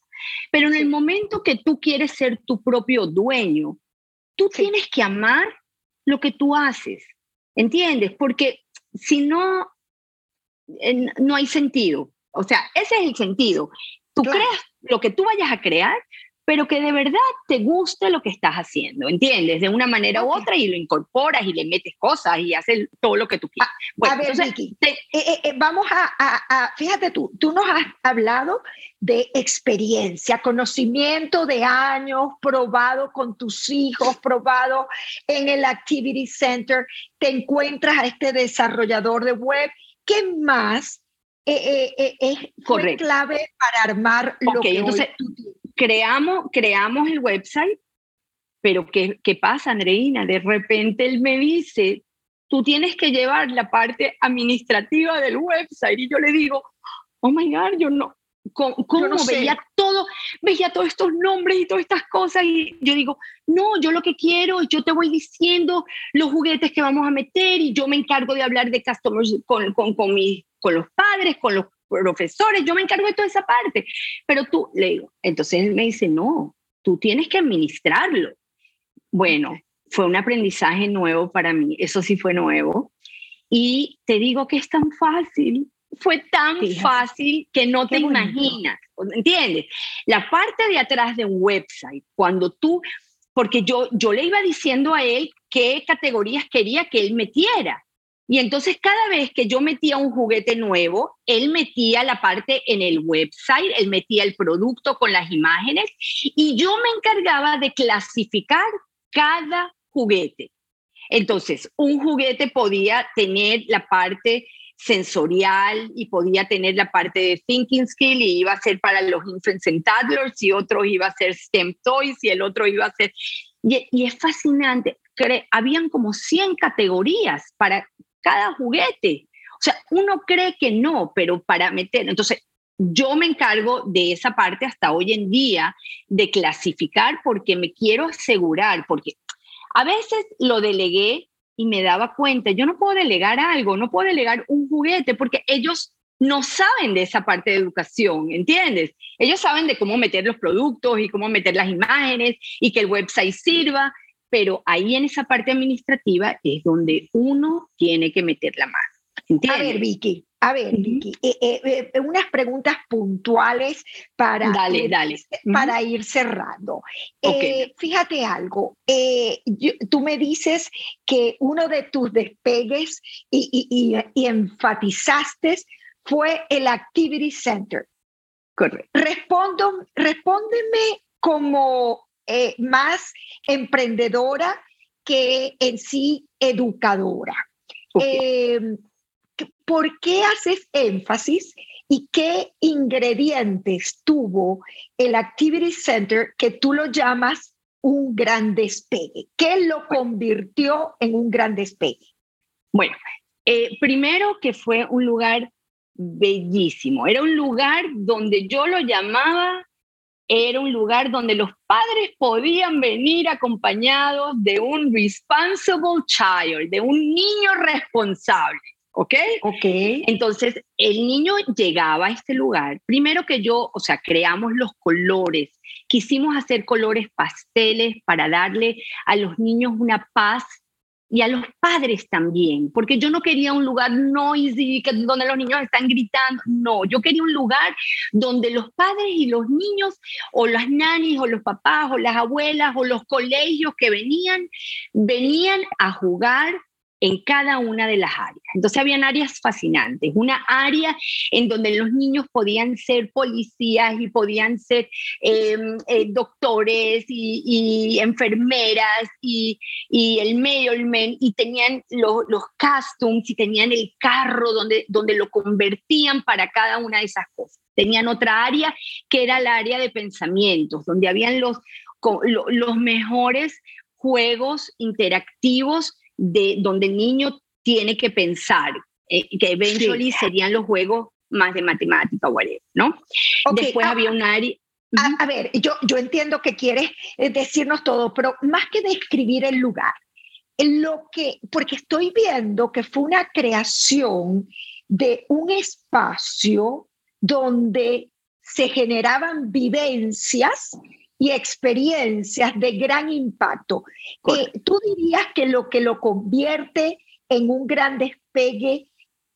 Speaker 3: Pero en el momento que tú quieres ser tu propio dueño, tú tienes que amar lo que tú haces, ¿entiendes? Porque si no, no hay sentido. O sea, ese es el sentido. Tú creas lo que tú vayas a crear, pero que de verdad te guste lo que estás haciendo, ¿entiendes? De una manera u otra y lo incorporas y le metes cosas y haces todo lo que tú quieras.
Speaker 2: a ver, Vicky, eh, eh, eh, vamos a, fíjate tú, tú nos has hablado de experiencia, conocimiento de años, probado con tus hijos, probado en el Activity Center, te encuentras a este desarrollador de web. ¿Qué más es clave para armar lo que entonces, tienes?
Speaker 3: creamos, creamos el website, pero ¿qué, ¿qué pasa, Andreina? De repente él me dice, tú tienes que llevar la parte administrativa del website. Y yo le digo, oh my God, yo no, ¿cómo, veía todo, veía todos estos nombres y todas estas cosas? Y yo digo, no, yo lo que quiero, yo te voy diciendo los juguetes que vamos a meter y yo me encargo de hablar de customers con, con, con, con los padres, con los profesores, yo me encargo de toda esa parte. Pero tú, le digo, entonces él me dice, no, tú tienes que administrarlo. Bueno, fue un aprendizaje nuevo para mí, eso sí fue nuevo. Y te digo que es tan fácil, fue tan fácil que no te imaginas, ¿entiendes? La parte de atrás de un website, cuando tú, porque yo, yo le iba diciendo a él qué categorías quería que él metiera. Y entonces cada vez que yo metía un juguete nuevo, él metía la parte en el website, él metía el producto con las imágenes y yo me encargaba de clasificar cada juguete. Entonces, un juguete podía tener la parte sensorial y podía tener la parte de thinking skill y iba a ser para los infants and toddlers y otro iba a ser STEM toys y el otro iba a ser... Y, y es fascinante, habían como 100 categorías para cada juguete. O sea, uno cree que no, pero para meter, entonces yo me encargo de esa parte hasta hoy en día, de clasificar porque me quiero asegurar, porque a veces lo delegué y me daba cuenta, yo no puedo delegar algo, no puedo delegar un juguete porque ellos no saben de esa parte de educación, ¿entiendes? Ellos saben de cómo meter los productos y cómo meter las imágenes y que el website sirva, pero ahí en esa parte administrativa es donde uno tiene que meter la mano.
Speaker 2: A ver, Vicky, a ver, Vicky, eh, eh, eh, unas preguntas puntuales para,
Speaker 3: dale, dale.
Speaker 2: para ir cerrando. fíjate algo, tú me dices que uno de tus despegues y, y enfatizaste fue el Activity Center.
Speaker 3: Correcto.
Speaker 2: Respondo, respóndeme como eh, más emprendedora que en sí educadora. Em, ¿Por qué haces énfasis y qué ingredientes tuvo el Activity Center que tú lo llamas un gran despegue? ¿Qué lo convirtió en un gran despegue?
Speaker 3: Bueno, eh, primero que fue un lugar bellísimo, era un lugar donde yo lo llamaba era un lugar donde los padres podían venir acompañados de un responsible child, de un niño responsable. ¿ok?
Speaker 2: Ok.
Speaker 3: Entonces, el niño llegaba a este lugar, primero que yo, o sea, creamos los colores, quisimos hacer colores pasteles para darle a los niños una paz y a los padres también, porque yo no quería un lugar noisy, donde los niños están gritando, no, yo quería un lugar donde los padres y los niños, o las nanis, o los papás, o las abuelas, o los colegios que venían, venían a jugar en cada una de las áreas. Entonces habían áreas fascinantes, una área en donde los niños podían ser policías y podían ser em, eh, doctores y, enfermeras y, el mailman y tenían los, los costumes y tenían el carro donde, donde lo convertían para cada una de esas cosas. Tenían otra área que era el área de pensamientos, donde habían los, los mejores juegos interactivos de donde el niño tiene que pensar, eh, que eventualmente serían los juegos más de matemática, whatever, ¿no? Después
Speaker 2: ah,
Speaker 3: había un área...
Speaker 2: A, ver, yo, yo entiendo que quieres eh, decirnos todo, pero más que describir el lugar, lo que, porque estoy viendo que fue una creación de un espacio donde se generaban vivencias y experiencias de gran impacto. Eh, ¿Tú dirías que lo que lo convierte en un gran despegue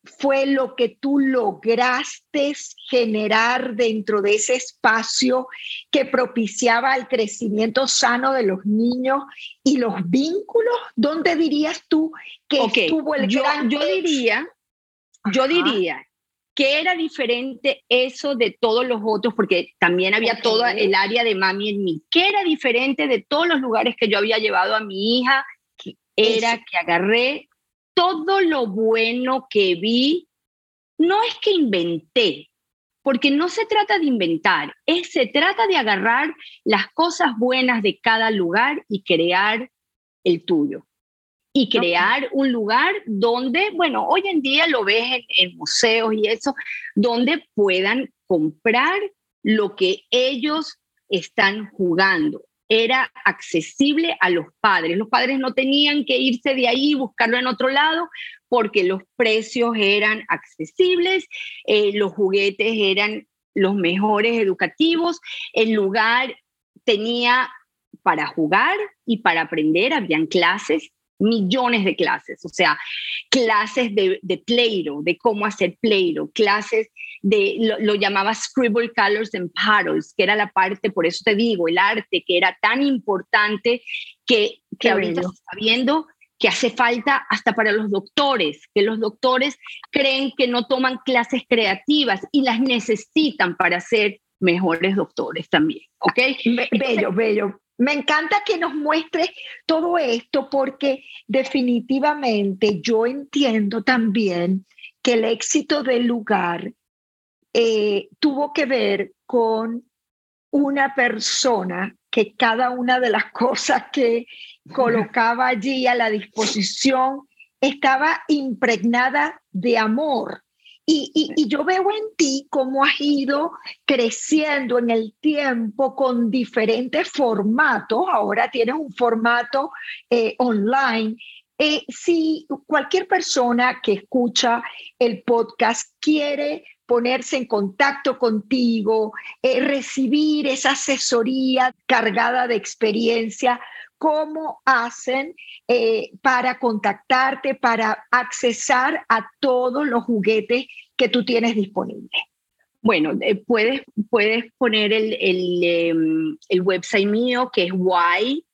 Speaker 2: fue lo que tú lograste generar dentro de ese espacio que propiciaba el crecimiento sano de los niños y los vínculos? ¿Dónde dirías tú que estuvo el
Speaker 3: yo,
Speaker 2: gran
Speaker 3: yo diría, yo diría ¿Qué era diferente eso de todos los otros? Porque también había todo el área de mami en mí. ¿Qué era diferente de todos los lugares que yo había llevado a mi hija? Era que agarré todo lo bueno que vi. No es que inventé, porque no se trata de inventar, es, se trata de agarrar las cosas buenas de cada lugar y crear el tuyo y crear un lugar donde, bueno, hoy en día lo ves en, museos y eso, donde puedan comprar lo que ellos están jugando. Era accesible a los padres. Los padres no tenían que irse de ahí y buscarlo en otro lado porque los precios eran accesibles, eh, los juguetes eran los mejores educativos, el lugar tenía para jugar y para aprender, habían clases millones de clases, o sea, clases de, de Play-Doh, de cómo hacer Play-Doh, clases de, lo, llamaba Scribble Colors and Paddles, que era la parte, por eso te digo, el arte, que era tan importante que, que ahorita se está viendo que hace falta hasta para los doctores, que los doctores creen que no toman clases creativas y las necesitan para ser mejores doctores también, ¿ok?
Speaker 2: Bello, bello. Me encanta que nos muestres todo esto porque definitivamente yo entiendo también que el éxito del lugar eh, tuvo que ver con una persona que cada una de las cosas que colocaba allí a la disposición estaba impregnada de amor y, yo veo en ti cómo has ido creciendo en el tiempo con diferentes formatos. Ahora tienes un formato eh, online. Eh, si cualquier persona que escucha el podcast quiere ponerse en contacto contigo, eh, recibir esa asesoría cargada de experiencia, cómo hacen eh, para contactarte, para accesar a todos los juguetes que tú tienes disponibles.
Speaker 3: Bueno, eh, puedes, puedes poner el, em, el, website mío que es y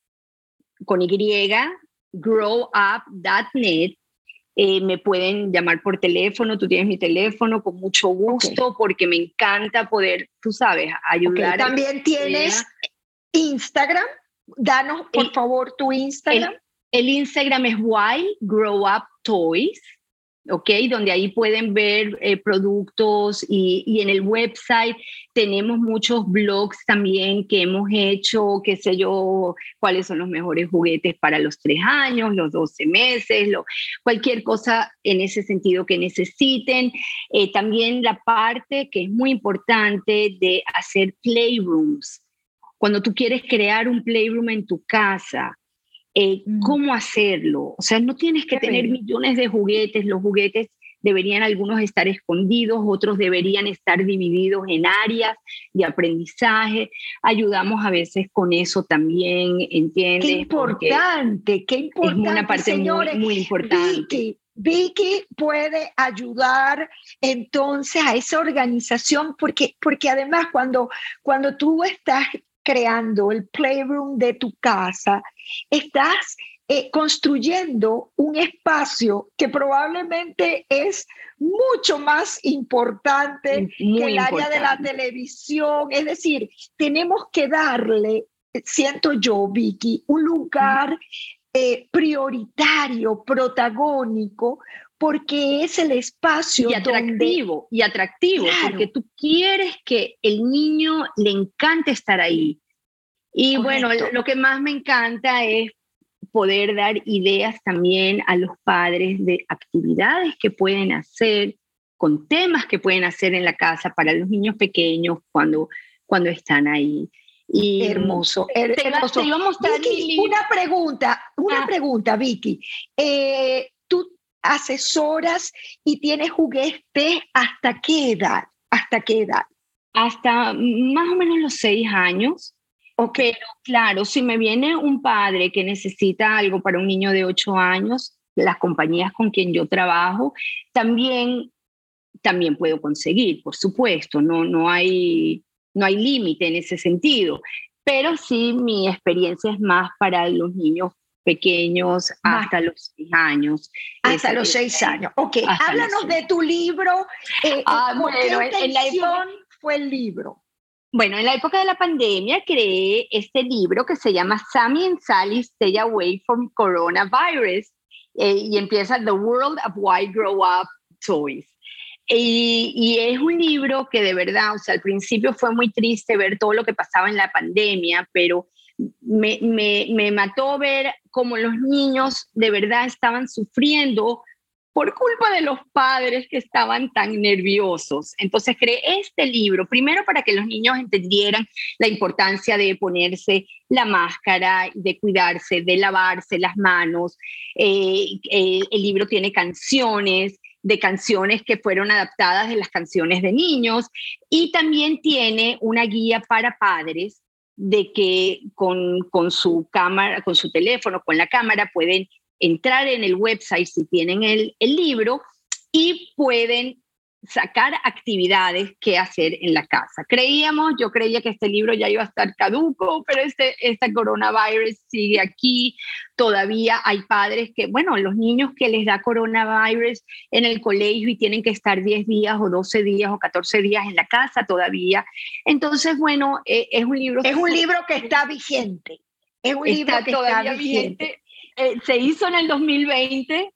Speaker 3: con y growup.net. Eh, me pueden llamar por teléfono, tú tienes mi teléfono con mucho gusto porque me encanta poder, tú sabes, ayudar.
Speaker 2: También tienes Instagram. Danos, por favor, tu Instagram.
Speaker 3: El, Instagram es Why Grow Up Toys, ¿ok? Donde ahí pueden ver eh, productos y, y, en el website tenemos muchos blogs también que hemos hecho, qué sé yo, cuáles son los mejores juguetes para los tres años, los 12 meses, lo, cualquier cosa en ese sentido que necesiten. Eh, también la parte que es muy importante de hacer playrooms cuando tú quieres crear un playroom en tu casa, eh, mm. ¿cómo hacerlo? O sea, no tienes que tener millones de juguetes, los juguetes deberían algunos estar escondidos, otros deberían estar divididos en áreas de aprendizaje. Ayudamos a veces con eso también, ¿entiendes?
Speaker 2: Qué importante, qué importante.
Speaker 3: Es una parte muy, muy importante.
Speaker 2: Vicky puede ayudar entonces a esa organización, porque, porque además cuando, cuando tú estás creando el playroom de tu casa, estás eh, construyendo un espacio que probablemente es mucho más importante que el área de la televisión. Es decir, tenemos que darle, siento yo, Vicky, un lugar eh, prioritario, protagónico, porque es el espacio
Speaker 3: y atractivo y atractivo porque tú quieres que el niño le encante estar ahí y bueno lo que más me encanta es poder dar ideas también a los padres de actividades que pueden hacer con temas que pueden hacer en la casa para los niños pequeños cuando cuando están ahí
Speaker 2: y hermoso, hermoso. Vicky, una pregunta, una ah. pregunta, Vicky. Eh, ¿Tú asesoras y tienes juguetes hasta qué edad? ¿Hasta qué edad?
Speaker 3: Hasta más o menos los seis años. Pero claro, si me viene un padre que necesita algo para un niño de ocho años, las compañías con quien yo trabajo, también, también puedo conseguir, por supuesto, no, no hay no hay límite en ese sentido, pero sí mi experiencia es más para los niños pequeños hasta los seis años.
Speaker 2: Hasta los seis años. Ok, háblanos de tu libro. Eh, ah, bueno, en la época, fue el libro?
Speaker 3: Bueno, en la época de la pandemia creé este libro que se llama Sammy and Sally Stay Away from Coronavirus eh, y empieza The World of Why Grow Up Toys. Y, es un libro que de verdad, o sea, al principio fue muy triste ver todo lo que pasaba en la pandemia, pero me, me, mató ver cómo los niños de verdad estaban sufriendo por culpa de los padres que estaban tan nerviosos. Entonces creé este libro, primero para que los niños entendieran la importancia de ponerse la máscara, de cuidarse, de lavarse las manos. Eh, el libro tiene canciones, de canciones que fueron adaptadas de las canciones de niños y también tiene una guía para padres de que con, con su cámara, con su teléfono, con la cámara pueden entrar en el website si tienen el, el libro y pueden sacar actividades que hacer en la casa. Creíamos, yo creía que este libro ya iba a estar caduco, pero este, este coronavirus sigue aquí. Todavía hay padres que, bueno, los niños que les da coronavirus en el colegio y tienen que estar 10 días o 12 días o 14 días en la casa todavía. Entonces, bueno, eh, es un libro...
Speaker 2: Es un libro que está vigente. Es un libro que todavía está vigente.
Speaker 3: Eh, se hizo en el 2020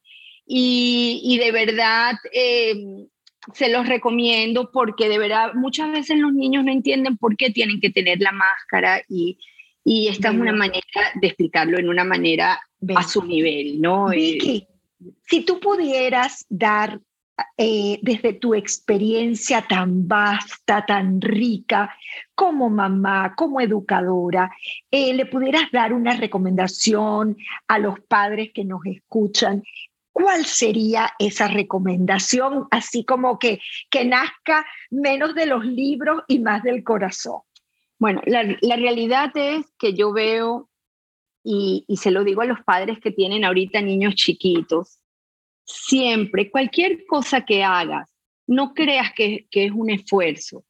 Speaker 3: y, y de verdad... Eh, se los recomiendo porque de verdad muchas veces los niños no entienden por qué tienen que tener la máscara y, y esta es una manera de explicarlo en una manera a su nivel, ¿no?
Speaker 2: Eh, Vicky, si tú pudieras dar eh, desde tu experiencia tan vasta, tan rica, como mamá, como educadora, eh, le pudieras dar una recomendación a los padres que nos escuchan ¿Cuál sería esa recomendación, así como que, que nazca menos de los libros y más del corazón?
Speaker 3: Bueno, la, realidad es que yo veo, y, se lo digo a los padres que tienen ahorita niños chiquitos, siempre, cualquier cosa que hagas, no creas que, que es un esfuerzo,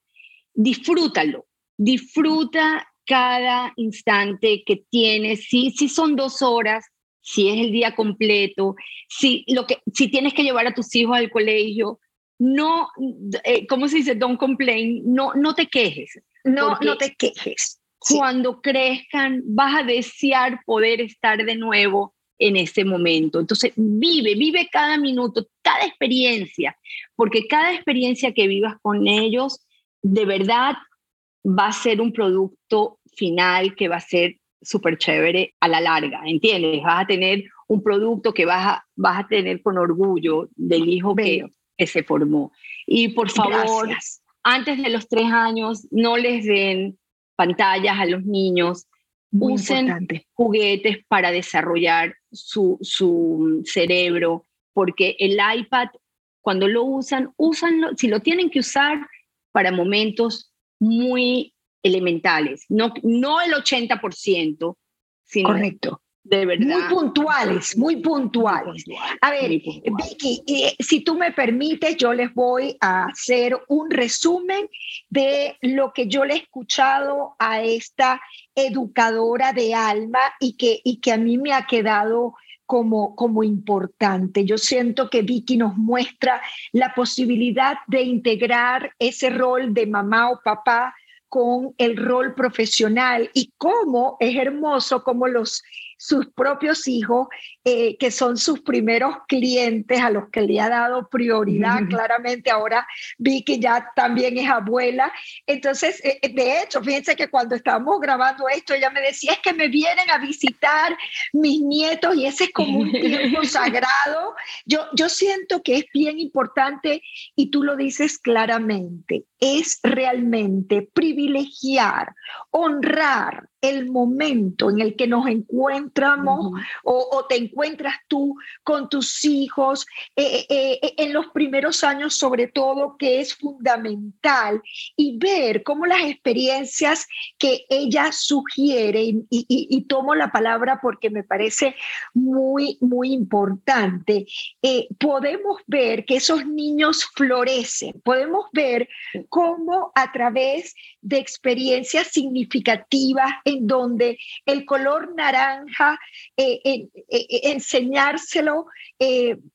Speaker 3: disfrútalo, disfruta cada instante que tienes, si, si son dos horas, si es el día completo, si, lo que, si tienes que llevar a tus hijos al colegio, no, eh, ¿cómo se dice? Don't complain, no, no te quejes.
Speaker 2: No, no te quejes.
Speaker 3: Cuando crezcan, vas a desear poder estar de nuevo en ese momento. Entonces, vive, vive cada minuto, cada experiencia, porque cada experiencia que vivas con ellos, de verdad, va a ser un producto final que va a ser súper chévere a la larga, ¿entiendes? Vas a tener un producto que vas a, vas a tener con orgullo del hijo que, que, se formó. Y por favor, antes de los tres años, no les den pantallas a los niños, usen juguetes para desarrollar su, su cerebro, porque el iPad cuando lo usan, úsanlo, si lo tienen que usar para momentos muy elementales, no, no el 80%, sino
Speaker 2: Correcto.
Speaker 3: de verdad.
Speaker 2: Muy puntuales, muy puntuales. A ver, Vicky, eh, si tú me permites, yo les voy a hacer un resumen de lo que yo le he escuchado a esta educadora de alma y que, y que a mí me ha quedado como, como importante. Yo siento que Vicky nos muestra la posibilidad de integrar ese rol de mamá o papá con el rol profesional y cómo es hermoso como los sus propios hijos, eh, que son sus primeros clientes a los que le ha dado prioridad. Claramente ahora vi que ya también es abuela. Entonces, eh, eh, de hecho, fíjense que cuando estábamos grabando esto, ella me decía, es que me vienen a visitar mis nietos y ese es como un tiempo sagrado. Yo, yo siento que es bien importante y tú lo dices claramente, es realmente privilegiar, honrar el momento en el que nos encontramos o, te encuentras tú con tus hijos, eh, eh, eh, en los primeros años sobre todo, que es fundamental, y ver cómo las experiencias que ella sugiere, y, y tomo la palabra porque me parece muy, muy importante, podemos ver que esos niños florecen, podemos ver cómo a través de experiencias significativas, en donde el color naranja, eh, eh, eh, enseñárselo,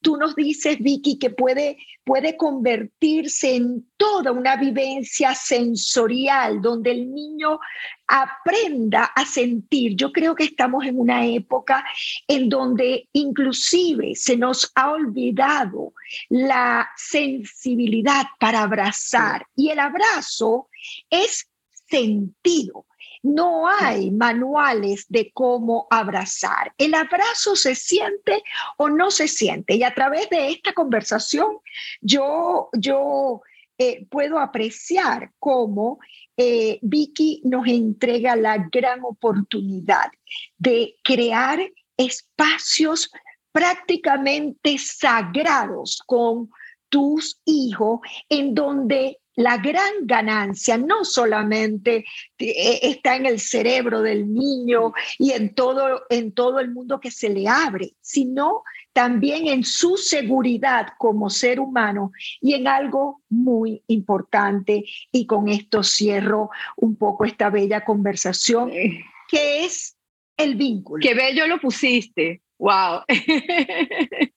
Speaker 2: tú nos dices, Vicky, que puede, puede convertirse en toda una vivencia sensorial, donde el niño aprenda a sentir. Yo creo que estamos en una época en donde inclusive se nos ha olvidado la sensibilidad para abrazar y el abrazo es sentido. No hay manuales de cómo abrazar. El abrazo se siente o no se siente. Y a través de esta conversación yo, yo eh, puedo apreciar cómo eh, Vicky nos entrega la gran oportunidad de crear espacios prácticamente sagrados con tus hijos en donde la gran ganancia no solamente eh, está en el cerebro del niño y en todo, en todo el mundo que se le abre, sino también en su seguridad como ser humano y en algo muy importante. Y con esto cierro un poco esta bella conversación, que es el vínculo.
Speaker 3: Qué bello lo pusiste. Wow.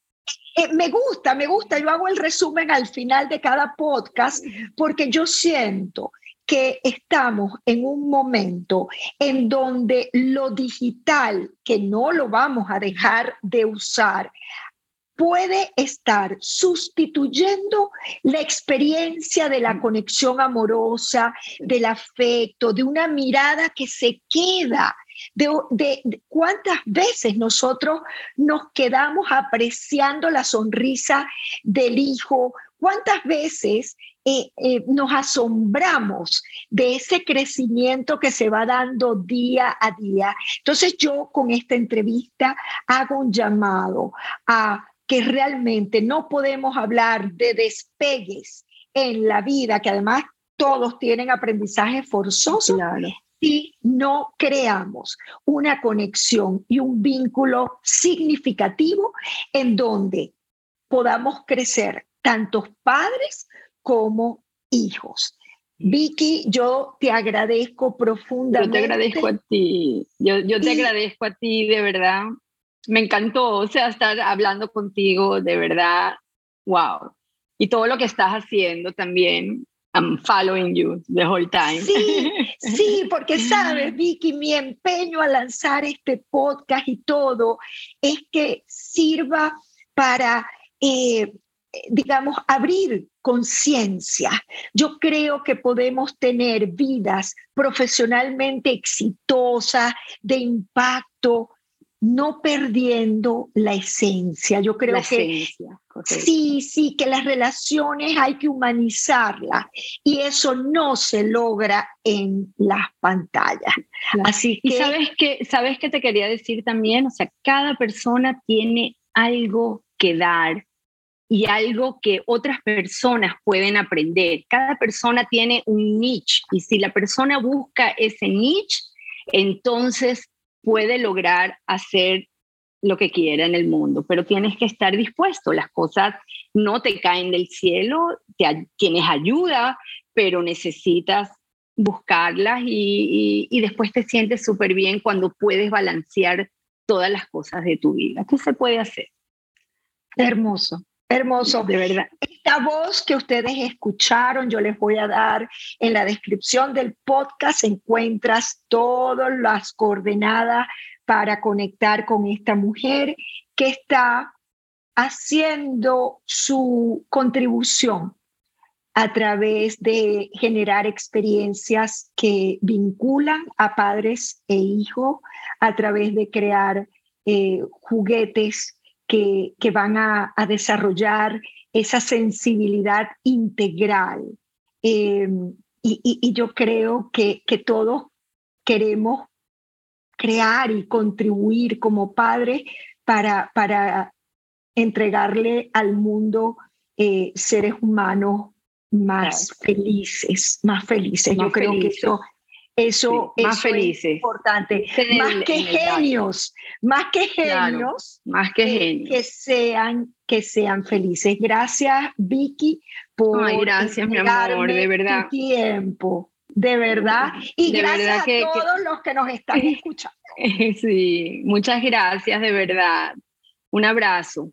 Speaker 2: Eh, me gusta, me gusta. Yo hago el resumen al final de cada podcast porque yo siento que estamos en un momento en donde lo digital, que no lo vamos a dejar de usar, puede estar sustituyendo la experiencia de la conexión amorosa, del afecto, de una mirada que se queda de, cuántas veces nosotros nos quedamos apreciando la sonrisa del hijo, cuántas veces eh, eh, nos asombramos de ese crecimiento que se va dando día a día. Entonces yo con esta entrevista hago un llamado a que realmente no podemos hablar de despegues en la vida, que además todos tienen aprendizaje forzoso, si no creamos una conexión y un vínculo significativo en donde podamos crecer tantos padres como hijos. Vicky, yo te agradezco profundamente.
Speaker 3: Yo te agradezco a ti, yo, te agradezco a ti, de verdad. Me encantó, o sea, estar hablando contigo, de verdad, wow. Y todo lo que estás haciendo también, I'm following you the whole time.
Speaker 2: Sí, sí, porque sabes, Vicky, mi empeño a lanzar este podcast y todo es que sirva para, eh, digamos, abrir conciencia. Yo creo que podemos tener vidas profesionalmente exitosas, de impacto, no perdiendo la esencia. Yo creo que sí, sí, que las relaciones hay que humanizarlas y eso no se logra en las pantallas. Así
Speaker 3: que, y sabes que sabes que te quería decir también, o sea, cada persona tiene algo que dar y algo que otras personas pueden aprender. Cada persona tiene un niche y si la persona busca ese niche, entonces puede lograr hacer lo que quiera en el mundo, pero tienes que estar dispuesto. Las cosas no te caen del cielo, tienes ayuda, pero necesitas buscarlas y, y después te sientes súper bien cuando puedes balancear todas las cosas de tu vida. ¿Qué se puede hacer?
Speaker 2: Hermoso, hermoso. De verdad. Esta voz que ustedes escucharon, yo les voy a dar en la descripción del podcast, encuentras todas las coordenadas para conectar con esta mujer que está haciendo su contribución a través de generar experiencias que vinculan a padres e hijos, a través de crear eh, juguetes que, van a, desarrollar esa sensibilidad integral. Em, y, yo creo que, que todos queremos crear y contribuir como padres para, para entregarle al mundo eh, seres humanos más felices, más felices. Yo creo que eso, eso,
Speaker 3: más felices.
Speaker 2: es importante. más que genios, más que genios,
Speaker 3: más que, genios.
Speaker 2: que sean que sean felices. Gracias Vicky por
Speaker 3: Ay, gracias mi amor, de verdad.
Speaker 2: tiempo. De verdad. Y gracias a todos los que nos están escuchando.
Speaker 3: Sí, muchas gracias, de verdad. Un abrazo.